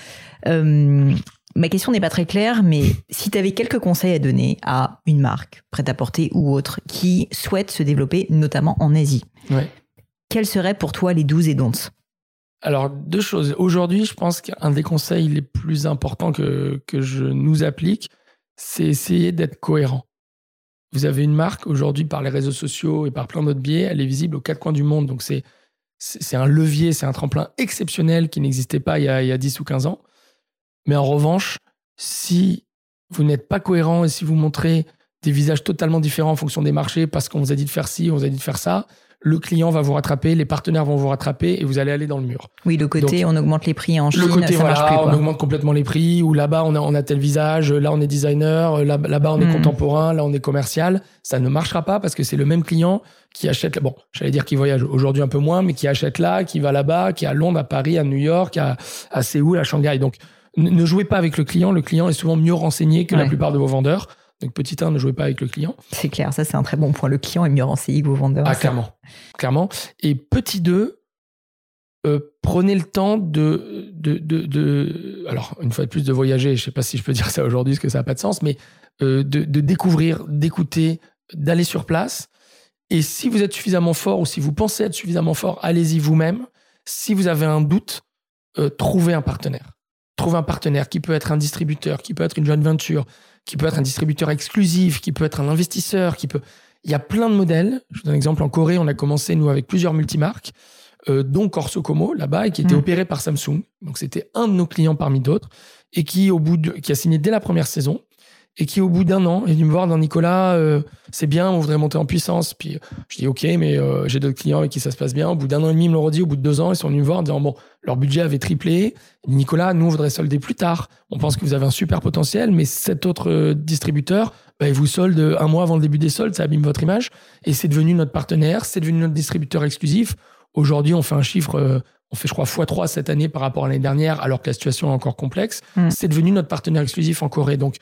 ma question n'est pas très claire, mais [LAUGHS] si tu avais quelques conseils à donner à une marque, prête à porter ou autre, qui souhaite se développer, notamment en Asie. Ouais quels seraient pour toi les 12 et don'ts? Alors, deux choses. Aujourd'hui, je pense qu'un des conseils les plus importants que, que je nous applique, c'est essayer d'être cohérent. Vous avez une marque aujourd'hui par les réseaux sociaux et par plein d'autres biais, elle est visible aux quatre coins du monde. Donc, c'est, c'est un levier, c'est un tremplin exceptionnel qui n'existait pas il y, a, il y a 10 ou 15 ans. Mais en revanche, si vous n'êtes pas cohérent et si vous montrez des visages totalement différents en fonction des marchés parce qu'on vous a dit de faire ci, on vous a dit de faire ça, le client va vous rattraper, les partenaires vont vous rattraper et vous allez aller dans le mur. Oui, le côté on augmente les prix en Chine, le côté, ça marche plus. On augmente complètement les prix, ou là-bas on a, on a tel visage, là on est designer, là, là-bas on est hmm. contemporain, là on est commercial. Ça ne marchera pas parce que c'est le même client qui achète, bon, j'allais dire qu'il voyage aujourd'hui un peu moins, mais qui achète là, qui va là-bas, qui est à Londres, à Paris, à New York, à, à Séoul, à Shanghai. Donc, ne jouez pas avec le client. Le client est souvent mieux renseigné que la plupart de vos vendeurs. Donc, petit 1, ne jouez pas avec le client. C'est clair, ça c'est un très bon point. Le client est mieux renseigné que vos vendeurs. Ah, clairement. clairement. Et petit 2, euh, prenez le temps de, de, de, Alors, une fois de plus, de voyager. Je ne sais pas si je peux [LAUGHS] dire ça aujourd'hui, parce que ça n'a pas de sens, mais euh, de, de découvrir, d'écouter, d'aller sur place. Et si vous êtes suffisamment fort ou si vous pensez être suffisamment fort, allez-y vous-même. Si vous avez un doute, euh, trouvez un partenaire. Trouvez un partenaire qui peut être un distributeur, qui peut être une joint venture, qui peut être un distributeur exclusif, qui peut être un investisseur, qui peut. Il y a plein de modèles. Je vous donne un exemple. En Corée, on a commencé, nous, avec plusieurs multimarques, euh, dont Corso Como, là-bas, et qui était mm. opéré par Samsung. Donc, c'était un de nos clients parmi d'autres, et qui, au bout de, qui a signé dès la première saison, et qui au bout d'un an est venu me voir dans Nicolas, euh, c'est bien, on voudrait monter en puissance. Puis je dis ok, mais euh, j'ai d'autres clients avec qui ça se passe bien. Au bout d'un an et demi, ils me l'ont redit. Au bout de deux ans, ils sont venus me voir en disant bon, leur budget avait triplé. Nicolas, nous on voudrait solder plus tard. On pense que vous avez un super potentiel, mais cet autre euh, distributeur, bah, il vous solde un mois avant le début des soldes, ça abîme votre image. Et c'est devenu notre partenaire, c'est devenu notre distributeur exclusif. Aujourd'hui, on fait un chiffre on fait, je crois, x3 cette année par rapport à l'année dernière, alors que la situation est encore complexe. Mm. C'est devenu notre partenaire exclusif en Corée. Donc,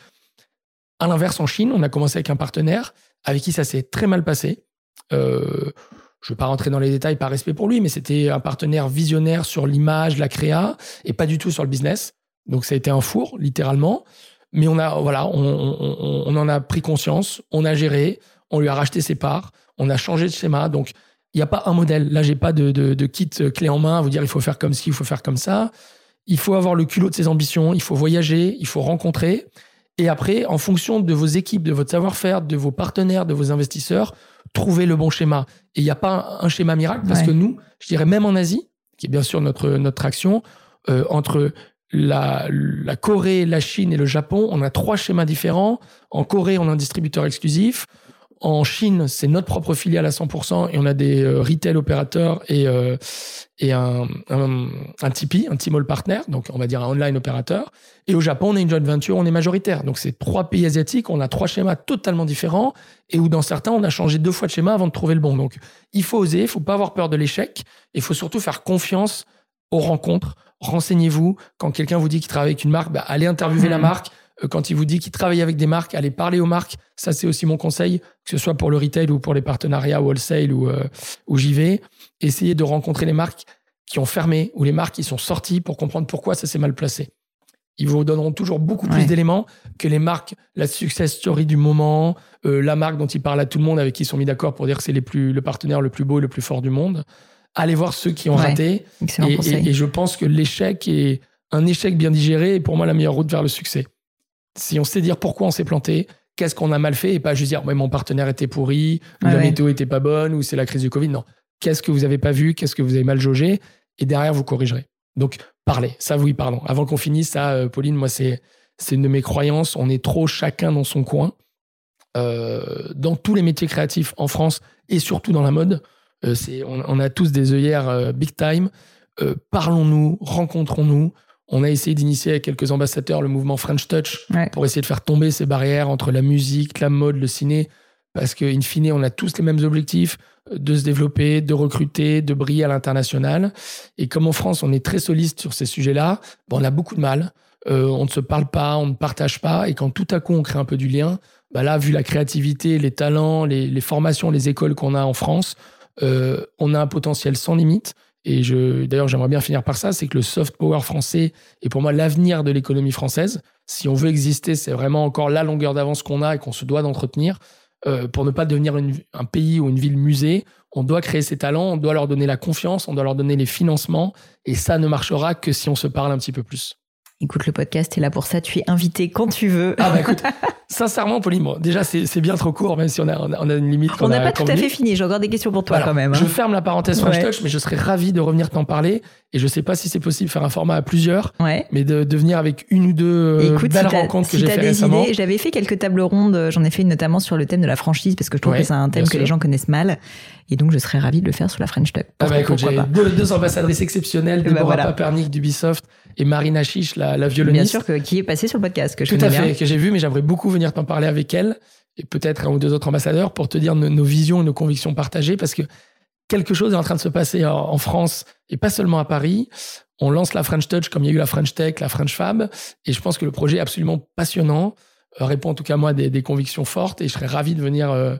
à l'inverse, en Chine, on a commencé avec un partenaire avec qui ça s'est très mal passé. Euh, je ne vais pas rentrer dans les détails par respect pour lui, mais c'était un partenaire visionnaire sur l'image, la créa, et pas du tout sur le business. Donc ça a été un four, littéralement. Mais on a, voilà, on, en a pris conscience, on a géré, on lui a racheté ses parts, on a changé de schéma. Donc il n'y a pas un modèle. Là, j'ai pas de, de, kit clé en main à vous dire il faut faire comme ci, il faut faire comme ça. Il faut avoir le culot de ses ambitions, il faut voyager, il faut rencontrer. Et après, en fonction de vos équipes, de votre savoir-faire, de vos partenaires, de vos investisseurs, trouvez le bon schéma. Et il n'y a pas un, schéma miracle parce que nous, je dirais même en Asie, qui est bien sûr notre, notre action, euh, entre la, la Corée, la Chine et le Japon, on a trois schémas différents. En Corée, on a un distributeur exclusif. En Chine, c'est notre propre filiale à 100% et on a des euh, retail opérateurs et, euh, et un, un, un Tipeee, un Tmall partner, donc on va dire un online opérateur. Et au Japon, on a une joint venture, on est majoritaire. Donc c'est trois pays asiatiques, on a trois schémas totalement différents et où dans certains, on a changé deux fois de schéma avant de trouver le bon. Donc il faut oser, il faut pas avoir peur de l'échec, il faut surtout faire confiance aux rencontres. Renseignez-vous. Quand quelqu'un vous dit qu'il travaille avec une marque, bah, allez interviewer la mmh. marque quand il vous dit qu'il travaille avec des marques, allez parler aux marques. Ça, c'est aussi mon conseil, que ce soit pour le retail ou pour les partenariats wholesale ou, euh, ou JV. Essayez de rencontrer les marques qui ont fermé ou les marques qui sont sorties pour comprendre pourquoi ça s'est mal placé. Ils vous donneront toujours beaucoup plus d'éléments que les marques, la success story du moment, euh, la marque dont ils parlent à tout le monde, avec qui ils sont mis d'accord pour dire que c'est les plus, le partenaire le plus beau et le plus fort du monde. Allez voir ceux qui ont raté. Et, et, et, je pense que l'échec est un échec bien digéré est pour moi la meilleure route vers le succès si on sait dire pourquoi on s'est planté, qu'est-ce qu'on a mal fait et pas juste dire mon partenaire était pourri, ou la météo était pas bonne, ou c'est la crise du Covid. Non. Qu'est-ce que vous avez pas vu, qu'est-ce que vous avez mal jaugé, et derrière vous corrigerez. Donc parlez, ça oui, pardon. Avant qu'on finisse, ça, euh, Pauline, moi c'est c'est une de mes croyances. On est trop chacun dans son coin. Euh, dans tous les métiers créatifs en France et surtout dans la mode, euh, c'est on, on, a tous des œillères big time. Parlons-nous, rencontrons-nous. On a essayé d'initier avec quelques ambassadeurs le mouvement French Touch pour essayer de faire tomber ces barrières entre la musique, la mode, le ciné, parce qu'in fine, on a tous les mêmes objectifs euh, de se développer, de recruter, de briller à l'international. Et comme en France, on est très soliste sur ces sujets-là, on a beaucoup de mal. Euh, on ne se parle pas, on ne partage pas. Et quand tout à coup, on crée un peu du lien, bah là, vu la créativité, les talents, les, formations, les écoles qu'on a en France, euh, on a un potentiel sans limite. Et je, d'ailleurs, j'aimerais bien finir par ça, c'est que le soft power français est pour moi l'avenir de l'économie française. Si on veut exister, c'est vraiment encore la longueur d'avance qu'on a et qu'on se doit d'entretenir. Euh, pour ne pas devenir un pays ou une ville musée, on doit créer ces talents, on doit leur donner la confiance, on doit leur donner les financements, et ça ne marchera que si on se parle un petit peu plus. Écoute, le podcast est là pour ça. Tu es invité quand tu veux. Ah bah écoute, [LAUGHS] sincèrement, Pauline, déjà c'est bien trop court, même si on a, on a une limite. On n'a pas tout à fait fini. J'ai encore des questions pour toi quand même. Hein. Je ferme la parenthèse French Touch, mais je serais ravi de revenir t'en parler. Et je sais pas si c'est possible de faire un format à plusieurs, mais de, de venir avec une ou deux euh, belles rencontres que j'ai fait récemment. J'avais fait quelques tables rondes. J'en ai fait notamment sur le thème de la franchise parce que je trouve que c'est un thème que les gens connaissent mal. Et donc, je serais ravi de le faire sur la French Touch. Ah bah écoute, j'ai deux, ambassadrices exceptionnelles, Deborah bah voilà. D'Ubisoft et Marina Chiche, la, la violoniste. Bien sûr, qui est passée sur le podcast, que je Tout à fait, que j'ai vu, mais j'aimerais beaucoup venir t'en parler avec elle et peut-être un ou deux autres ambassadeurs pour te dire nos, visions et nos convictions partagées parce que quelque chose est en train de se passer en, France et pas seulement à Paris. On lance la French Touch comme il y a eu la French Tech, la French Fab. Et je pense que le projet est absolument passionnant, euh, répond en tout cas moi des, des convictions fortes et je serais ravi de venir euh,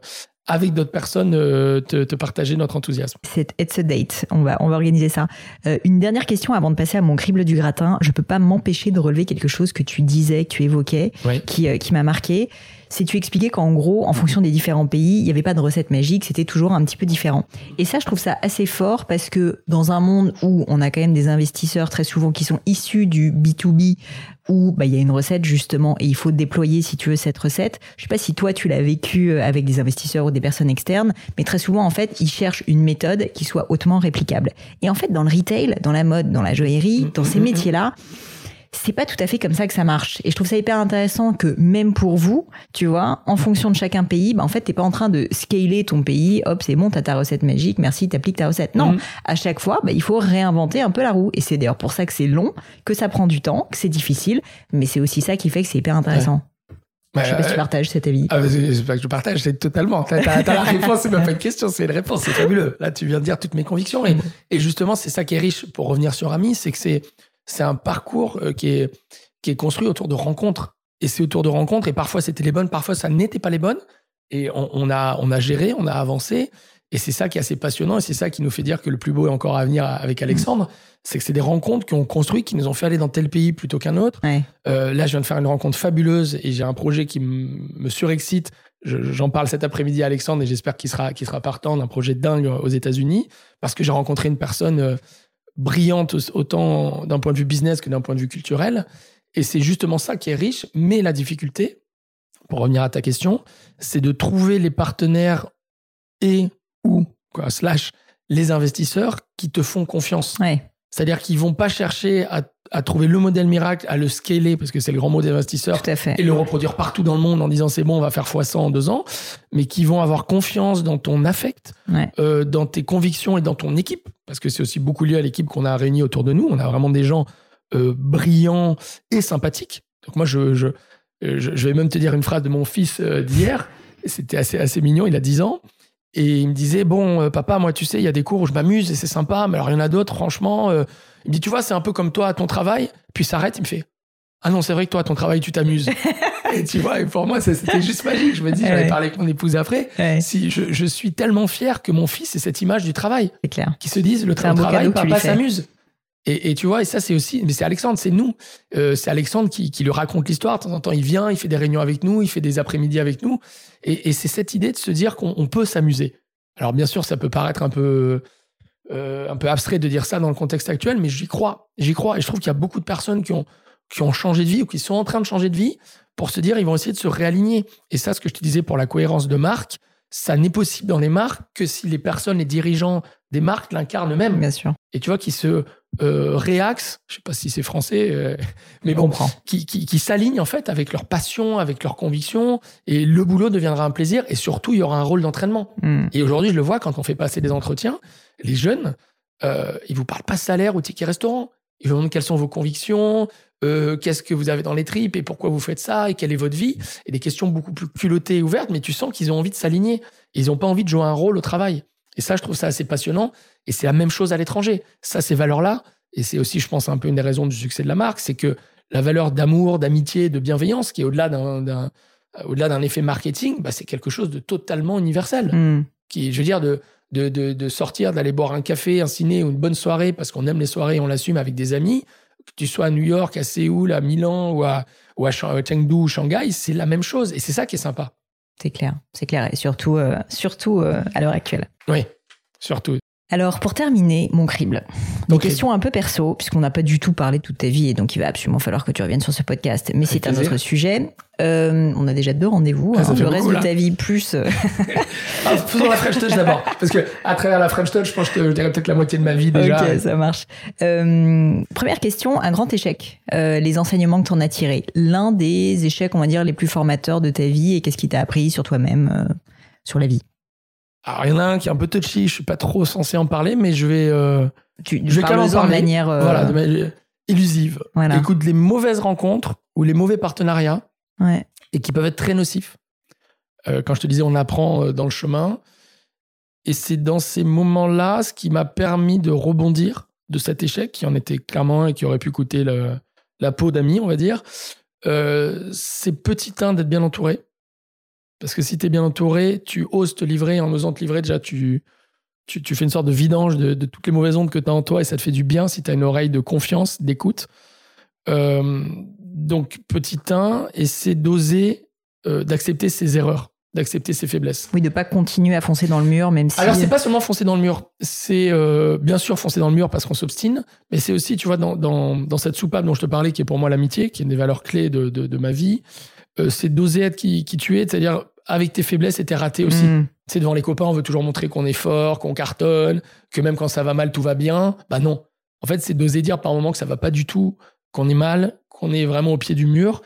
avec d'autres personnes euh, te, te, partager notre enthousiasme. C'est It's a date. On va, on va organiser ça. Euh, une dernière question avant de passer à mon crible du gratin. Je peux pas m'empêcher de relever quelque chose que tu disais, que tu évoquais, qui, euh, qui m'a marqué. C'est tu expliquais qu'en gros, en fonction des différents pays, il n'y avait pas de recette magique, c'était toujours un petit peu différent. Et ça, je trouve ça assez fort parce que dans un monde où on a quand même des investisseurs très souvent qui sont issus du B2B, où bah, il y a une recette justement et il faut déployer si tu veux cette recette. Je sais pas si toi tu l'as vécu euh, avec des investisseurs ou des personnes externes, mais très souvent en fait ils cherchent une méthode qui soit hautement réplicable. Et en fait dans le retail, dans la mode, dans la joaillerie, dans ces métiers-là, c'est pas tout à fait comme ça que ça marche. Et je trouve ça hyper intéressant que même pour vous, tu vois, en fonction de chacun pays, bah en fait, t'es pas en train de scaler ton pays. Hop, c'est bon, t'as ta recette magique. Merci, t'appliques ta recette. Non, mhm. à chaque fois, bah, il faut réinventer un peu la roue. Et c'est d'ailleurs pour ça que c'est long, que ça prend du temps, que c'est difficile. Mais c'est aussi ça qui fait que c'est hyper intéressant. je sais pas si tu partages cet avis. Ah, c'est pas que je partage, c'est totalement. T'as, as, la [LAUGHS] réponse, c'est même pas une question, c'est une réponse, c'est fabuleux. Là, tu viens de dire toutes mes convictions. Et, et justement, c'est ça qui est riche pour revenir sur Ami, c'est que c'est, c'est un parcours euh, qui est, qui est construit autour de rencontres. Et c'est autour de rencontres, et parfois c'était les bonnes, parfois ça n'était pas les bonnes. Et on, a, on a géré, on a avancé. Et c'est ça qui est assez passionnant, et c'est ça qui nous fait dire que le plus beau est encore à venir avec Alexandre. C'est que c'est des rencontres qui ont construit, qui nous ont fait aller dans tel pays plutôt qu'un autre. Euh, là, je viens de faire une rencontre fabuleuse, et j'ai un projet qui me surexcite. J'en parle cet après-midi à Alexandre, et j'espère qu'il sera, qu'il sera partant d'un projet dingue aux États-Unis, parce que j'ai rencontré une personne euh, brillante autant d'un point de vue business que d'un point de vue culturel. Et c'est justement ça qui est riche. Mais la difficulté, pour revenir à ta question, c'est de trouver les partenaires et ou quoi, slash les investisseurs qui te font confiance. C'est-à-dire qu'ils vont pas chercher à à trouver le modèle miracle, à le scaler, parce que c'est le grand mot des investisseurs, et le reproduire partout dans le monde en disant c'est bon, on va faire x100 en deux ans, mais qui vont avoir confiance dans ton affect, euh, dans tes convictions et dans ton équipe, parce que c'est aussi beaucoup lié à l'équipe qu'on a réunie autour de nous. On a vraiment des gens euh, brillants et sympathiques. Donc moi, je, je, je, vais même te dire une phrase de mon fils euh, d'hier. C'était assez, assez mignon, il a 10 ans. Et il me disait, bon, papa, moi, tu sais, il y a des cours où je m'amuse et c'est sympa, mais alors il y en a d'autres, franchement, il me dit, tu vois, c'est un peu comme toi à ton travail. Puis il s'arrête, il me fait, ah non, c'est vrai que toi, à ton travail, tu t'amuses. [LAUGHS] et tu vois, et pour moi, c'était juste magique. Je me dis, j'avais parlé avec mon épouse après. Si je, je, suis tellement fier que mon fils ait cette image du travail. C'est clair. Qui se disent, le travail, papa s'amuse. Et, et, tu vois, et ça, c'est aussi, mais c'est Alexandre, c'est nous. Euh, c'est Alexandre qui, qui lui raconte l'histoire. De temps en temps, il vient, il fait des réunions avec nous, il fait des après-midi avec nous. Et, et c'est cette idée de se dire qu'on peut s'amuser. Alors, bien sûr, ça peut paraître un peu, euh, un peu abstrait de dire ça dans le contexte actuel, mais j'y crois. J'y crois. Et je trouve qu'il y a beaucoup de personnes qui ont, qui ont changé de vie ou qui sont en train de changer de vie pour se dire ils vont essayer de se réaligner. Et ça, ce que je te disais pour la cohérence de marque, ça n'est possible dans les marques que si les personnes, les dirigeants des marques l'incarnent eux-mêmes. Bien sûr. Et tu vois, qui se euh, réaxent, je sais pas si c'est français, euh, [LAUGHS] mais bon, qui, qui, qui s'alignent en fait avec leur passion, avec leurs convictions, et le boulot deviendra un plaisir, et surtout, il y aura un rôle d'entraînement. Hmm. Et aujourd'hui, je le vois quand on fait passer des entretiens, les jeunes, euh, ils vous parlent pas salaire ou ticket restaurant. Ils vous demandent quelles sont vos convictions, euh, qu'est-ce que vous avez dans les tripes et pourquoi vous faites ça et quelle est votre vie. Et des questions beaucoup plus culottées et ouvertes, mais tu sens qu'ils ont envie de s'aligner. Ils n'ont pas envie de jouer un rôle au travail. Et ça, je trouve ça assez passionnant. Et c'est la même chose à l'étranger. Ça, ces valeurs-là, et c'est aussi, je pense, un peu une des raisons du succès de la marque, c'est que la valeur d'amour, d'amitié, de bienveillance, qui est au-delà d'un, au-delà d'un effet marketing, bah, c'est quelque chose de totalement universel. Hmm. Qui, je veux dire, de, de, de, sortir, d'aller boire un café, un ciné ou une bonne soirée parce qu'on aime les soirées et on l'assume avec des amis, que tu sois à New York, à Séoul, à Milan ou à, ou à Chengdu ou Shanghai, c'est la même chose. Et c'est ça qui est sympa. C'est clair, c'est clair. Et surtout, euh, surtout euh, à l'heure actuelle. Oui, surtout. Alors, pour terminer, mon crible. Des questions un peu perso, puisqu'on n'a pas du tout parlé de toute ta vie, et donc il va absolument falloir que tu reviennes sur ce podcast. Mais c'est un autre sujet. Euh, on a déjà deux rendez-vous. Ah, hein, le reste de ta vie, plus. Euh, [LAUGHS] ah, faisons la French Touch d'abord. Parce que à travers la French Touch, je pense que je dirais peut-être la moitié de ma vie déjà. Ok, ça marche. Euh, première question, un grand échec. les enseignements que tu en as tirés. L'un des échecs, on va dire, les plus formateurs de ta vie, et qu'est-ce qui t'a appris sur toi-même, sur la vie? Alors, il y en a un qui est un peu touchy, je suis pas trop censé en parler, mais je vais. Euh, tu, je vais quand même en parler. De manière. Euh, voilà, de manière illusive. Écoute, les mauvaises rencontres ou les mauvais partenariats, ouais. et qui peuvent être très nocifs. Euh, quand je te disais, on apprend dans le chemin. Et c'est dans ces moments-là ce qui m'a permis de rebondir de cet échec, qui en était clairement et qui aurait pu coûter la peau d'amis, on va dire. Euh, c'est petit un d'être bien entouré. Parce que si tu es bien entouré, tu oses te livrer. En osant te livrer, déjà, tu, tu, fais une sorte de vidange de, toutes les mauvaises ondes que tu as en toi et ça te fait du bien si tu as une oreille de confiance, d'écoute. Euh, donc, petit 1, essaie d'oser euh, d'accepter ses erreurs d'accepter ses faiblesses. Oui, de pas continuer à foncer dans le mur, même si. Alors c'est pas seulement foncer dans le mur, c'est euh, bien sûr foncer dans le mur parce qu'on s'obstine, mais c'est aussi, tu vois, dans, dans, dans, cette soupape dont je te parlais, qui est pour moi l'amitié, qui est une des valeurs clés de, de, de ma vie, euh, c'est d'oser être qui, qui tu es, c'est-à-dire avec tes faiblesses et tes ratés aussi. Mm. C'est devant les copains, on veut toujours montrer qu'on est fort, qu'on cartonne, que même quand ça va mal, tout va bien. Bah non. En fait, c'est d'oser dire par moment que ça va pas du tout, qu'on est mal, qu'on est vraiment au pied du mur.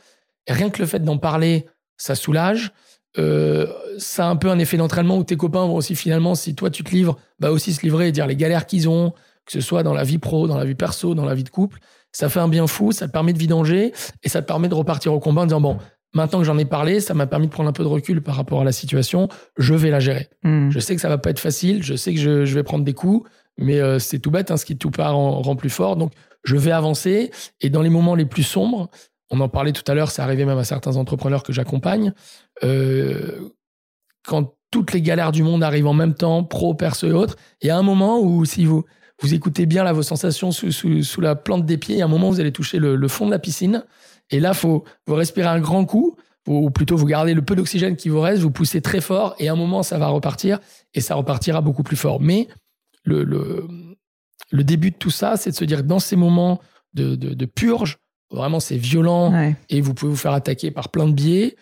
Et rien que le fait d'en parler, ça soulage. Euh, ça a un peu un effet d'entraînement où tes copains vont aussi finalement, si toi tu te livres, bah aussi se livrer et dire les galères qu'ils ont, que ce soit dans la vie pro, dans la vie perso, dans la vie de couple. Ça fait un bien fou, ça te permet de vidanger et ça te permet de repartir au combat en disant bon, maintenant que j'en ai parlé, ça m'a permis de prendre un peu de recul par rapport à la situation, je vais la gérer. Hmm. Je sais que ça va pas être facile, je sais que je, vais prendre des coups, mais euh, c'est tout bête, hein, ce qui tout part rend plus fort. Donc je vais avancer et dans les moments les plus sombres, on en parlait tout à l'heure, c'est arrivé même à certains entrepreneurs que j'accompagne. Euh, quand toutes les galères du monde arrivent en même temps, pro, perso et autres, il y a un moment où si vous, vous écoutez bien là, vos sensations sous, sous, la plante des pieds, il y a un moment où vous allez toucher le, fond de la piscine. Et là, faut vous respirer un grand coup, ou plutôt vous gardez le peu d'oxygène qui vous reste, vous poussez très fort, et à un moment, ça va repartir, et ça repartira beaucoup plus fort. Mais le, le, le début de tout ça, c'est de se dire que dans ces moments de, de, de purge, Vraiment, c'est violent et vous pouvez vous faire attaquer par plein de biais.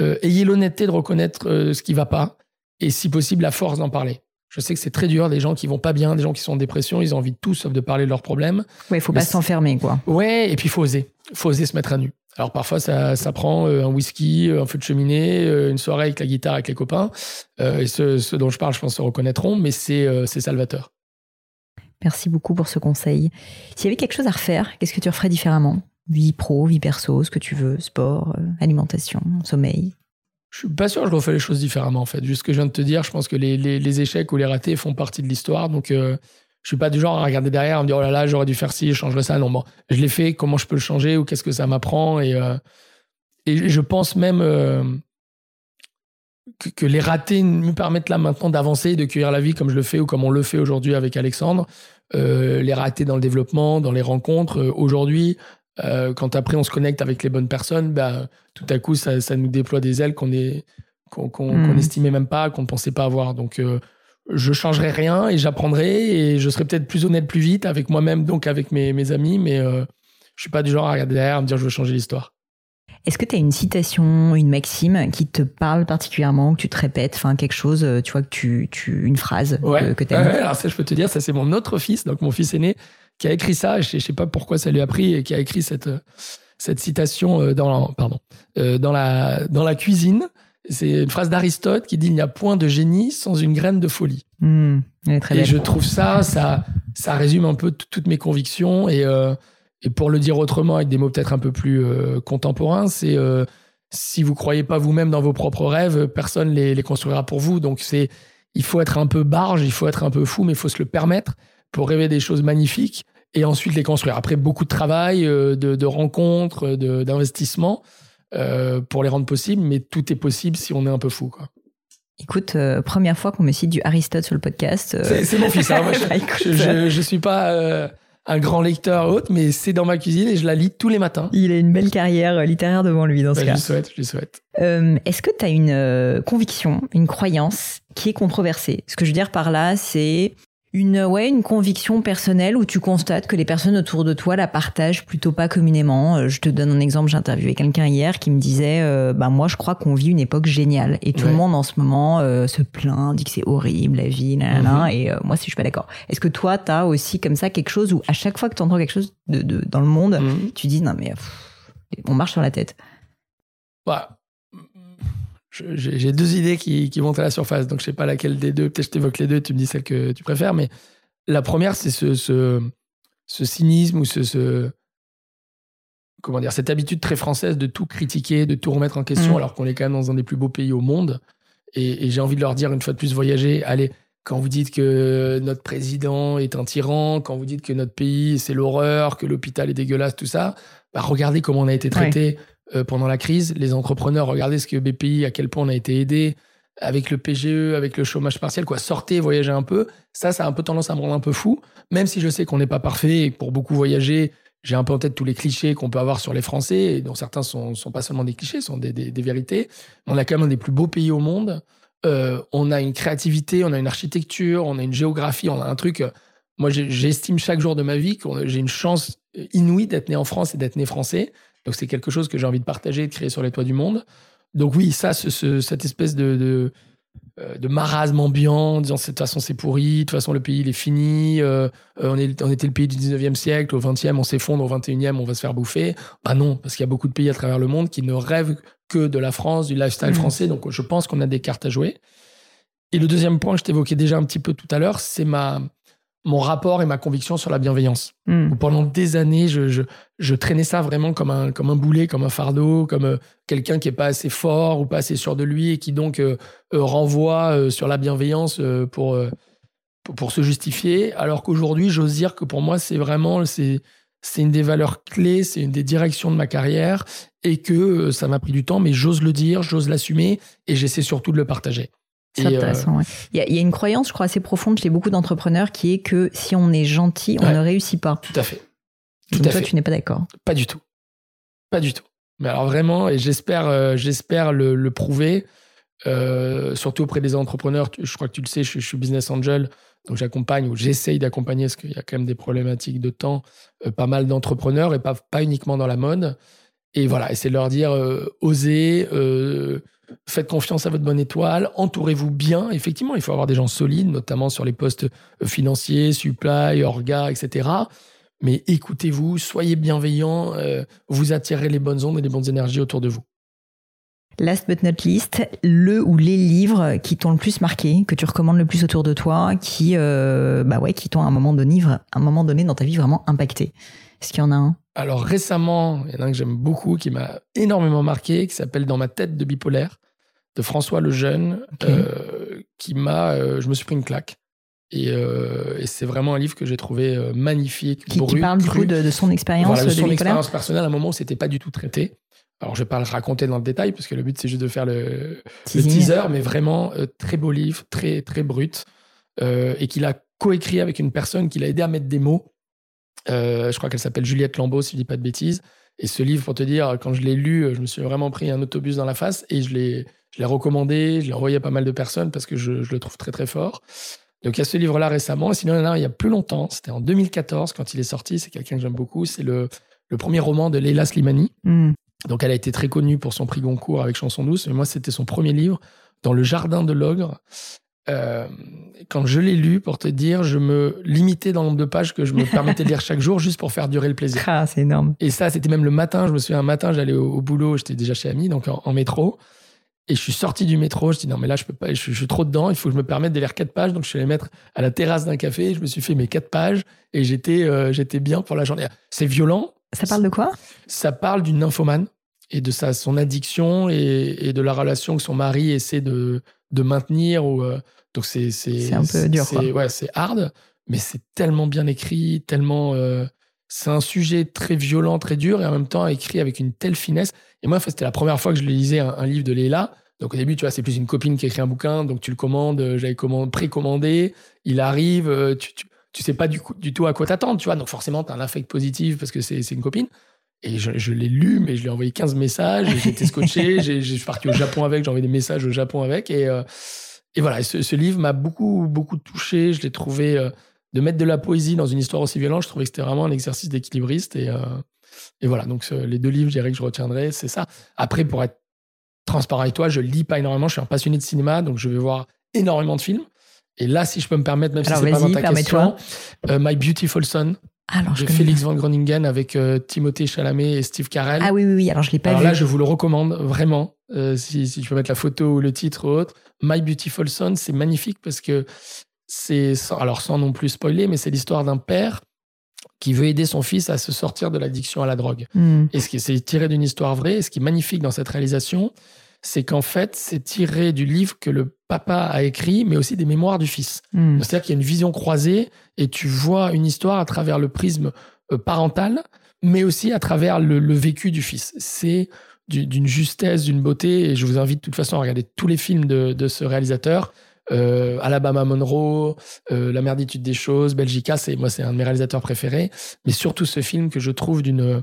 Euh, ayez l'honnêteté de reconnaître euh, ce qui va pas et si possible la force d'en parler. Je sais que c'est très dur, des gens qui vont pas bien, des gens qui sont en dépression, ils ont envie de tout sauf de parler de leurs problèmes. Ouais, il faut pas s'enfermer, quoi. Ouais, et puis il faut oser. faut oser se mettre à nu. Alors parfois, ça, ça prend euh, un whisky, un feu de cheminée, une soirée avec la guitare avec les copains. et ceux, dont je parle, je pense, se reconnaîtront, mais c'est salvateur. Merci beaucoup pour ce conseil. S'il y avait quelque chose à refaire, qu'est-ce que tu referais différemment? Vie pro, vie perso, ce que tu veux, sport, euh, alimentation, sommeil? Je suis pas sûr que je refais les choses différemment en fait. Juste ce que je viens de te dire, je pense que les, les, échecs ou les ratés font partie de l'histoire. Donc euh, je suis pas du genre à regarder derrière, à me dire oh là là, j'aurais dû faire ci, je changerais ça. Non, bon, je l'ai fait, comment je peux le changer ou qu'est-ce que ça m'apprend? Et, euh, et je pense même que, que, les ratés me permettent là maintenant d'avancer, de cueillir la vie comme je le fais ou comme on le fait aujourd'hui avec Alexandre. les ratés dans le développement, dans les rencontres. Aujourd'hui, euh, quand après on se connecte avec les bonnes personnes, bah, tout à coup ça, ça nous déploie des ailes qu'on est qu'on n'estimait hmm. même pas, qu'on ne pensait pas avoir. Donc euh, je changerai rien et j'apprendrai et je serai peut-être plus honnête plus vite avec moi-même, donc avec mes, mes amis, mais euh, je suis pas du genre à regarder derrière et me dire je veux changer l'histoire. Est-ce que tu as une citation, une maxime qui te parle particulièrement, que tu te répètes, enfin quelque chose, tu vois, que tu, tu une phrase que, tu aimes ouais, alors ça, je peux te dire, ça c'est mon autre fils, donc mon fils aîné, qui a écrit ça, je ne sais pas pourquoi ça lui a pris, et qui a écrit cette, cette citation euh, dans, pardon, euh, dans, la, dans la cuisine. C'est une phrase d'Aristote qui dit Il n'y a point de génie sans une graine de folie. Mmh, et je trouve ça, ça, ça résume un peu toutes mes convictions. Et, euh, et pour le dire autrement, avec des mots peut-être un peu plus contemporains, c'est si vous croyez pas vous-même dans vos propres rêves, personne les, les construira pour vous. Donc c'est il faut être un peu barge, il faut être un peu fou, mais il faut se le permettre pour rêver des choses magnifiques et ensuite les construire. Après, beaucoup de travail, euh, de, rencontres, d'investissements euh, pour les rendre possibles, mais tout est possible si on est un peu fou. Quoi. Écoute, euh, première fois qu'on me cite du Aristote sur le podcast. C'est mon fils. Hein, je, [LAUGHS] ne suis pas un grand lecteur autre, mais c'est dans ma cuisine et je la lis tous les matins. Il a une belle carrière littéraire devant lui dans ce bah, cas. Je souhaite, je souhaite. Est-ce que tu as une conviction, une croyance qui est controversée? Ce que je veux dire par là, c'est une, ouais, une conviction personnelle où tu constates que les personnes autour de toi la partagent plutôt pas communément. Euh, je te donne un exemple, j'ai interviewé quelqu'un hier qui me disait, euh, bah moi je crois qu'on vit une époque géniale et tout le monde en ce moment euh, se plaint, dit que c'est horrible la vie, mhm. et moi si je suis pas d'accord. Est-ce que toi tu as aussi comme ça quelque chose où à chaque fois que tu entends quelque chose de, de, dans le monde, mhm. tu dis non mais on marche sur la tête? Bah j'ai deux idées qui, qui, montent à la surface, donc je sais pas laquelle des deux. Peut-être je t'évoque les deux, tu me dis celle que tu préfères. Mais la première, c'est ce, ce, ce, cynisme ou ce, ce, comment dire, cette habitude très française de tout critiquer, de tout remettre en question, mm. alors qu'on est quand même dans un des plus beaux pays au monde. Et, j'ai envie de leur dire une fois de plus, voyager, allez, quand vous dites que notre président est un tyran, quand vous dites que notre pays c'est l'horreur, que l'hôpital est dégueulasse, tout ça, bah, regardez comment on a été traité euh, pendant la crise. Les entrepreneurs, regardez ce que BPI, à quel point on a été aidé avec le PGE, avec le chômage partiel, quoi. Sortez, voyagez un peu. Ça, ça a un peu tendance à me rendre un peu fou, même si je sais qu'on n'est pas parfait et pour beaucoup voyager, j'ai un peu en tête tous les clichés qu'on peut avoir sur les Français, dont certains sont, sont pas seulement des clichés, sont des, des, vérités. On a quand même un des plus beaux pays au monde. Euh, on a une créativité, on a une architecture, on a une géographie, on a un truc. Euh, moi, j'estime chaque jour de ma vie que j'ai une chance inouïe d'être né en France et d'être né français. Donc, c'est quelque chose que j'ai envie de partager, de créer sur les toits du monde. Donc, oui, ça, cette espèce de, euh, de marasme ambiant, disant de toute façon c'est pourri, de toute façon le pays il est fini, euh, euh, on, est, on était le pays du 19e siècle, au 20e on s'effondre, au 21e on va se faire bouffer. Bah non, parce qu'il y a beaucoup de pays à travers le monde qui ne rêvent que de la France, du lifestyle mmh. français, donc je pense qu'on a des cartes à jouer. Et le deuxième point que je t'évoquais déjà un petit peu tout à l'heure, c'est ma, mon rapport et ma conviction sur la bienveillance. Hmm. Pendant des années, je, je, traînais ça vraiment comme un, comme un boulet, comme un fardeau, comme euh, quelqu'un qui est pas assez fort ou pas assez sûr de lui et qui donc euh, euh, renvoie sur la bienveillance pour, pour, se justifier. Alors qu'aujourd'hui, j'ose dire que pour moi, c'est vraiment c'est, c'est une des valeurs clés, c'est une des directions de ma carrière et que ça m'a pris du temps, mais j'ose le dire, j'ose l'assumer et j'essaie surtout de le partager. C'est euh, intéressant. il, y a, une croyance, je crois, assez profonde chez beaucoup d'entrepreneurs qui est que si on est gentil, on ne réussit pas. Tout à fait. Tout à toi, tu n'es pas d'accord. Pas du tout. Pas du tout. Mais alors vraiment, et j'espère, euh, j'espère le, prouver, euh, surtout auprès des entrepreneurs. Je crois que tu le sais, je, suis business angel, donc j'accompagne ou j'essaye d'accompagner, parce qu'il y a quand même des problématiques de temps, pas mal d'entrepreneurs et pas, pas uniquement dans la mode. Et voilà, et c'est de leur dire, osez Faites confiance à votre bonne étoile, entourez-vous bien. Effectivement, il faut avoir des gens solides, notamment sur les postes euh, financiers, supply, orga, etc. Mais écoutez-vous, soyez bienveillants, euh, vous attirez les bonnes ondes et les bonnes énergies autour de vous. Last but not least, le ou les livres qui t'ont le plus marqué, que tu recommandes le plus autour de toi, qui, euh, bah qui t'ont à un moment donné, un moment donné dans ta vie vraiment impacté. Est-ce qu'il y en a un? Alors récemment, il y en a un que j'aime beaucoup, qui m'a énormément marqué, qui s'appelle Dans ma tête de bipolaire, de François Lejeune, euh, qui m'a, euh, je me suis pris une claque. Et, euh, c'est vraiment un livre que j'ai trouvé magnifique. Qui, parle du coup de, son expérience voilà, de son expérience personnelle à un moment où c'était pas du tout traité. Alors je vais pas le raconter dans le détail parce que le but c'est juste de faire le, teaser, mais vraiment très beau livre, très très brut, et qu'il a coécrit avec une personne qui l'a aidé à mettre des mots je crois qu'elle s'appelle Juliette Lambeau, si je dis pas de bêtises. Et ce livre, pour te dire, quand je l'ai lu, je me suis vraiment pris un autobus dans la face et je l'ai, je l'ai recommandé, je l'ai envoyé à pas mal de personnes parce que je, je le trouve très très fort. Donc il y a ce livre-là récemment. Sinon, il y en a un il y a plus longtemps. C'était en 2014 quand il est sorti. C'est quelqu'un que j'aime beaucoup. C'est le, le premier roman de Leila Slimani. Hmm. Donc elle a été très connue pour son prix Goncourt avec Chanson douce. Mais moi, c'était son premier livre, Dans le jardin de l'ogre. Euh, quand je l'ai lu, pour te dire, je me limitais dans le nombre de pages que je me [LAUGHS] permettais de lire chaque jour juste pour faire durer le plaisir. Ah, c'est énorme. Et ça, c'était même le matin. Je me souviens, un matin, j'allais au, boulot, j'étais déjà chez Ami, donc en, métro. Et je suis sorti du métro, je dis non, mais là, je peux pas, je, suis trop dedans, il faut que je me permette de lire quatre pages. Donc, je suis allé mettre à la terrasse d'un café, je me suis fait mes quatre pages et j'étais euh, j'étais bien pour la journée. C'est violent. Ça parle de quoi? Ça parle d'une nymphomane et de sa, son addiction et, de la relation que son mari essaie de, de maintenir. Ou, euh, donc c'est c'est un peu dur. C'est ouais, c'est hard, mais c'est tellement bien écrit, tellement. Euh, c'est un sujet très violent, très dur, et en même temps écrit avec une telle finesse. Et moi, c'était la première fois que je lisais un, livre de Leila. Donc au début, tu vois, c'est plus une copine qui écrit un bouquin, donc tu le commandes, euh, j'avais précommandé, il arrive, euh, tu, tu, sais pas du, du tout à quoi t'attendre, tu vois. Donc forcément, tu as un affect positif parce que c'est une copine. Et je, je l'ai lu, mais je lui ai envoyé 15 messages, j'étais scotché, [LAUGHS] je suis parti au Japon avec, j'ai envoyé des messages au Japon avec, et, et voilà, ce, livre m'a beaucoup, beaucoup touché. Je l'ai trouvé, euh, de mettre de la poésie dans une histoire aussi violente, je trouvais que c'était vraiment un exercice d'équilibriste. Et, euh, et voilà, donc les deux livres, je dirais que je retiendrai, c'est ça. Après, pour être transparent avec toi, je lis pas énormément. Je suis un passionné de cinéma, donc je vais voir énormément de films. Et là, si je peux me permettre, même si c'est pas dans ta question, euh, My Beautiful Son, alors, de Félix Van Groningen avec Timothée Chalamet et Steve Carell. Ah oui, oui, oui. Alors, je l'ai pas alors vu. là, je vous le recommande vraiment. si, si tu peux mettre la photo ou le titre ou autre. My Beautiful Son, c'est magnifique parce que c'est, alors sans non plus spoiler, mais c'est l'histoire d'un père qui veut aider son fils à se sortir de l'addiction à la drogue. Hmm. Et ce qui c'est tiré d'une histoire vraie, et ce qui est magnifique dans cette réalisation, c'est qu'en fait, c'est tiré du livre que le papa a écrit, mais aussi des mémoires du fils. Hmm. C'est-à-dire qu'il y a une vision croisée et tu vois une histoire à travers le prisme euh, parental, mais aussi à travers le, le vécu du fils. C'est du- d'une justesse, d'une beauté, et je vous invite de toute façon à regarder tous les films de, de ce réalisateur. Euh, Alabama Monroe, euh, La merditude des choses, Belgica, c'est moi c'est un de mes réalisateurs préférés, mais surtout ce film que je trouve d'une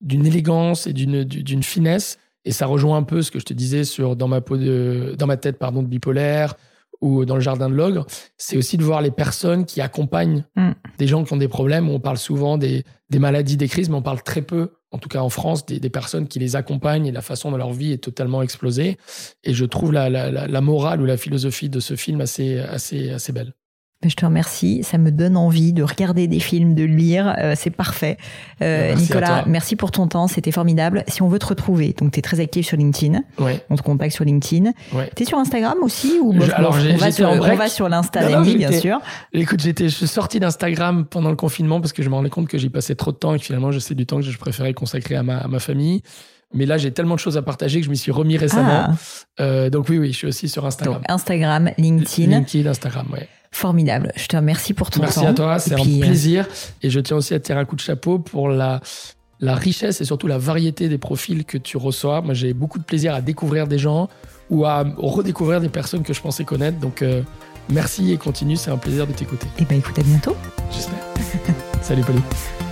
d'une élégance et d'une d'une finesse et ça rejoint un peu ce que je te disais sur dans ma peau de dans ma tête pardon de bipolaire ou dans le jardin de l'ogre, c'est aussi de voir les personnes qui accompagnent Mm. des gens qui ont des problèmes. On parle souvent des, des maladies, des crises, mais on parle très peu, en tout cas en France, des, des personnes qui les accompagnent et la façon dont leur vie est totalement explosée. Et je trouve la, la, la, la morale ou la philosophie de ce film assez, assez, assez belle. Je te remercie, ça me donne envie de regarder des films, de lire, euh, c'est parfait. Euh, Merci Nicolas, merci pour ton temps, c'était formidable. Si on veut te retrouver, donc tu es très actif sur LinkedIn, Ouais, on te contacte sur LinkedIn. ouais. Tu es sur Instagram aussi ou Je- alors, on, va sur, on va sur l'Insta bien sûr. Écoute, j'étais, sorti d'Instagram pendant le confinement parce que je me rendais compte que j'y passais trop de temps et que finalement, je sais du temps que je préférais consacrer à ma, à ma famille. Mais là, j'ai tellement de choses à partager que je m'y suis remis récemment. Ah, Euh, donc oui, oui, je suis aussi sur Instagram. donc Instagram, LinkedIn, LinkedIn, Instagram, ouais. Formidable. Je te remercie pour ton Merci temps. à toi, Et c'est un euh, plaisir. Et je tiens aussi à te tirer un coup de chapeau pour la, la richesse et surtout la variété des profils que tu reçois. Moi, j'ai beaucoup de plaisir à découvrir des gens ou à redécouvrir des personnes que je pensais connaître. Donc, euh, merci et continue, c'est un plaisir de t'écouter. Eh ben écoute, à bientôt. J'espère. [LAUGHS] Salut, Pauline.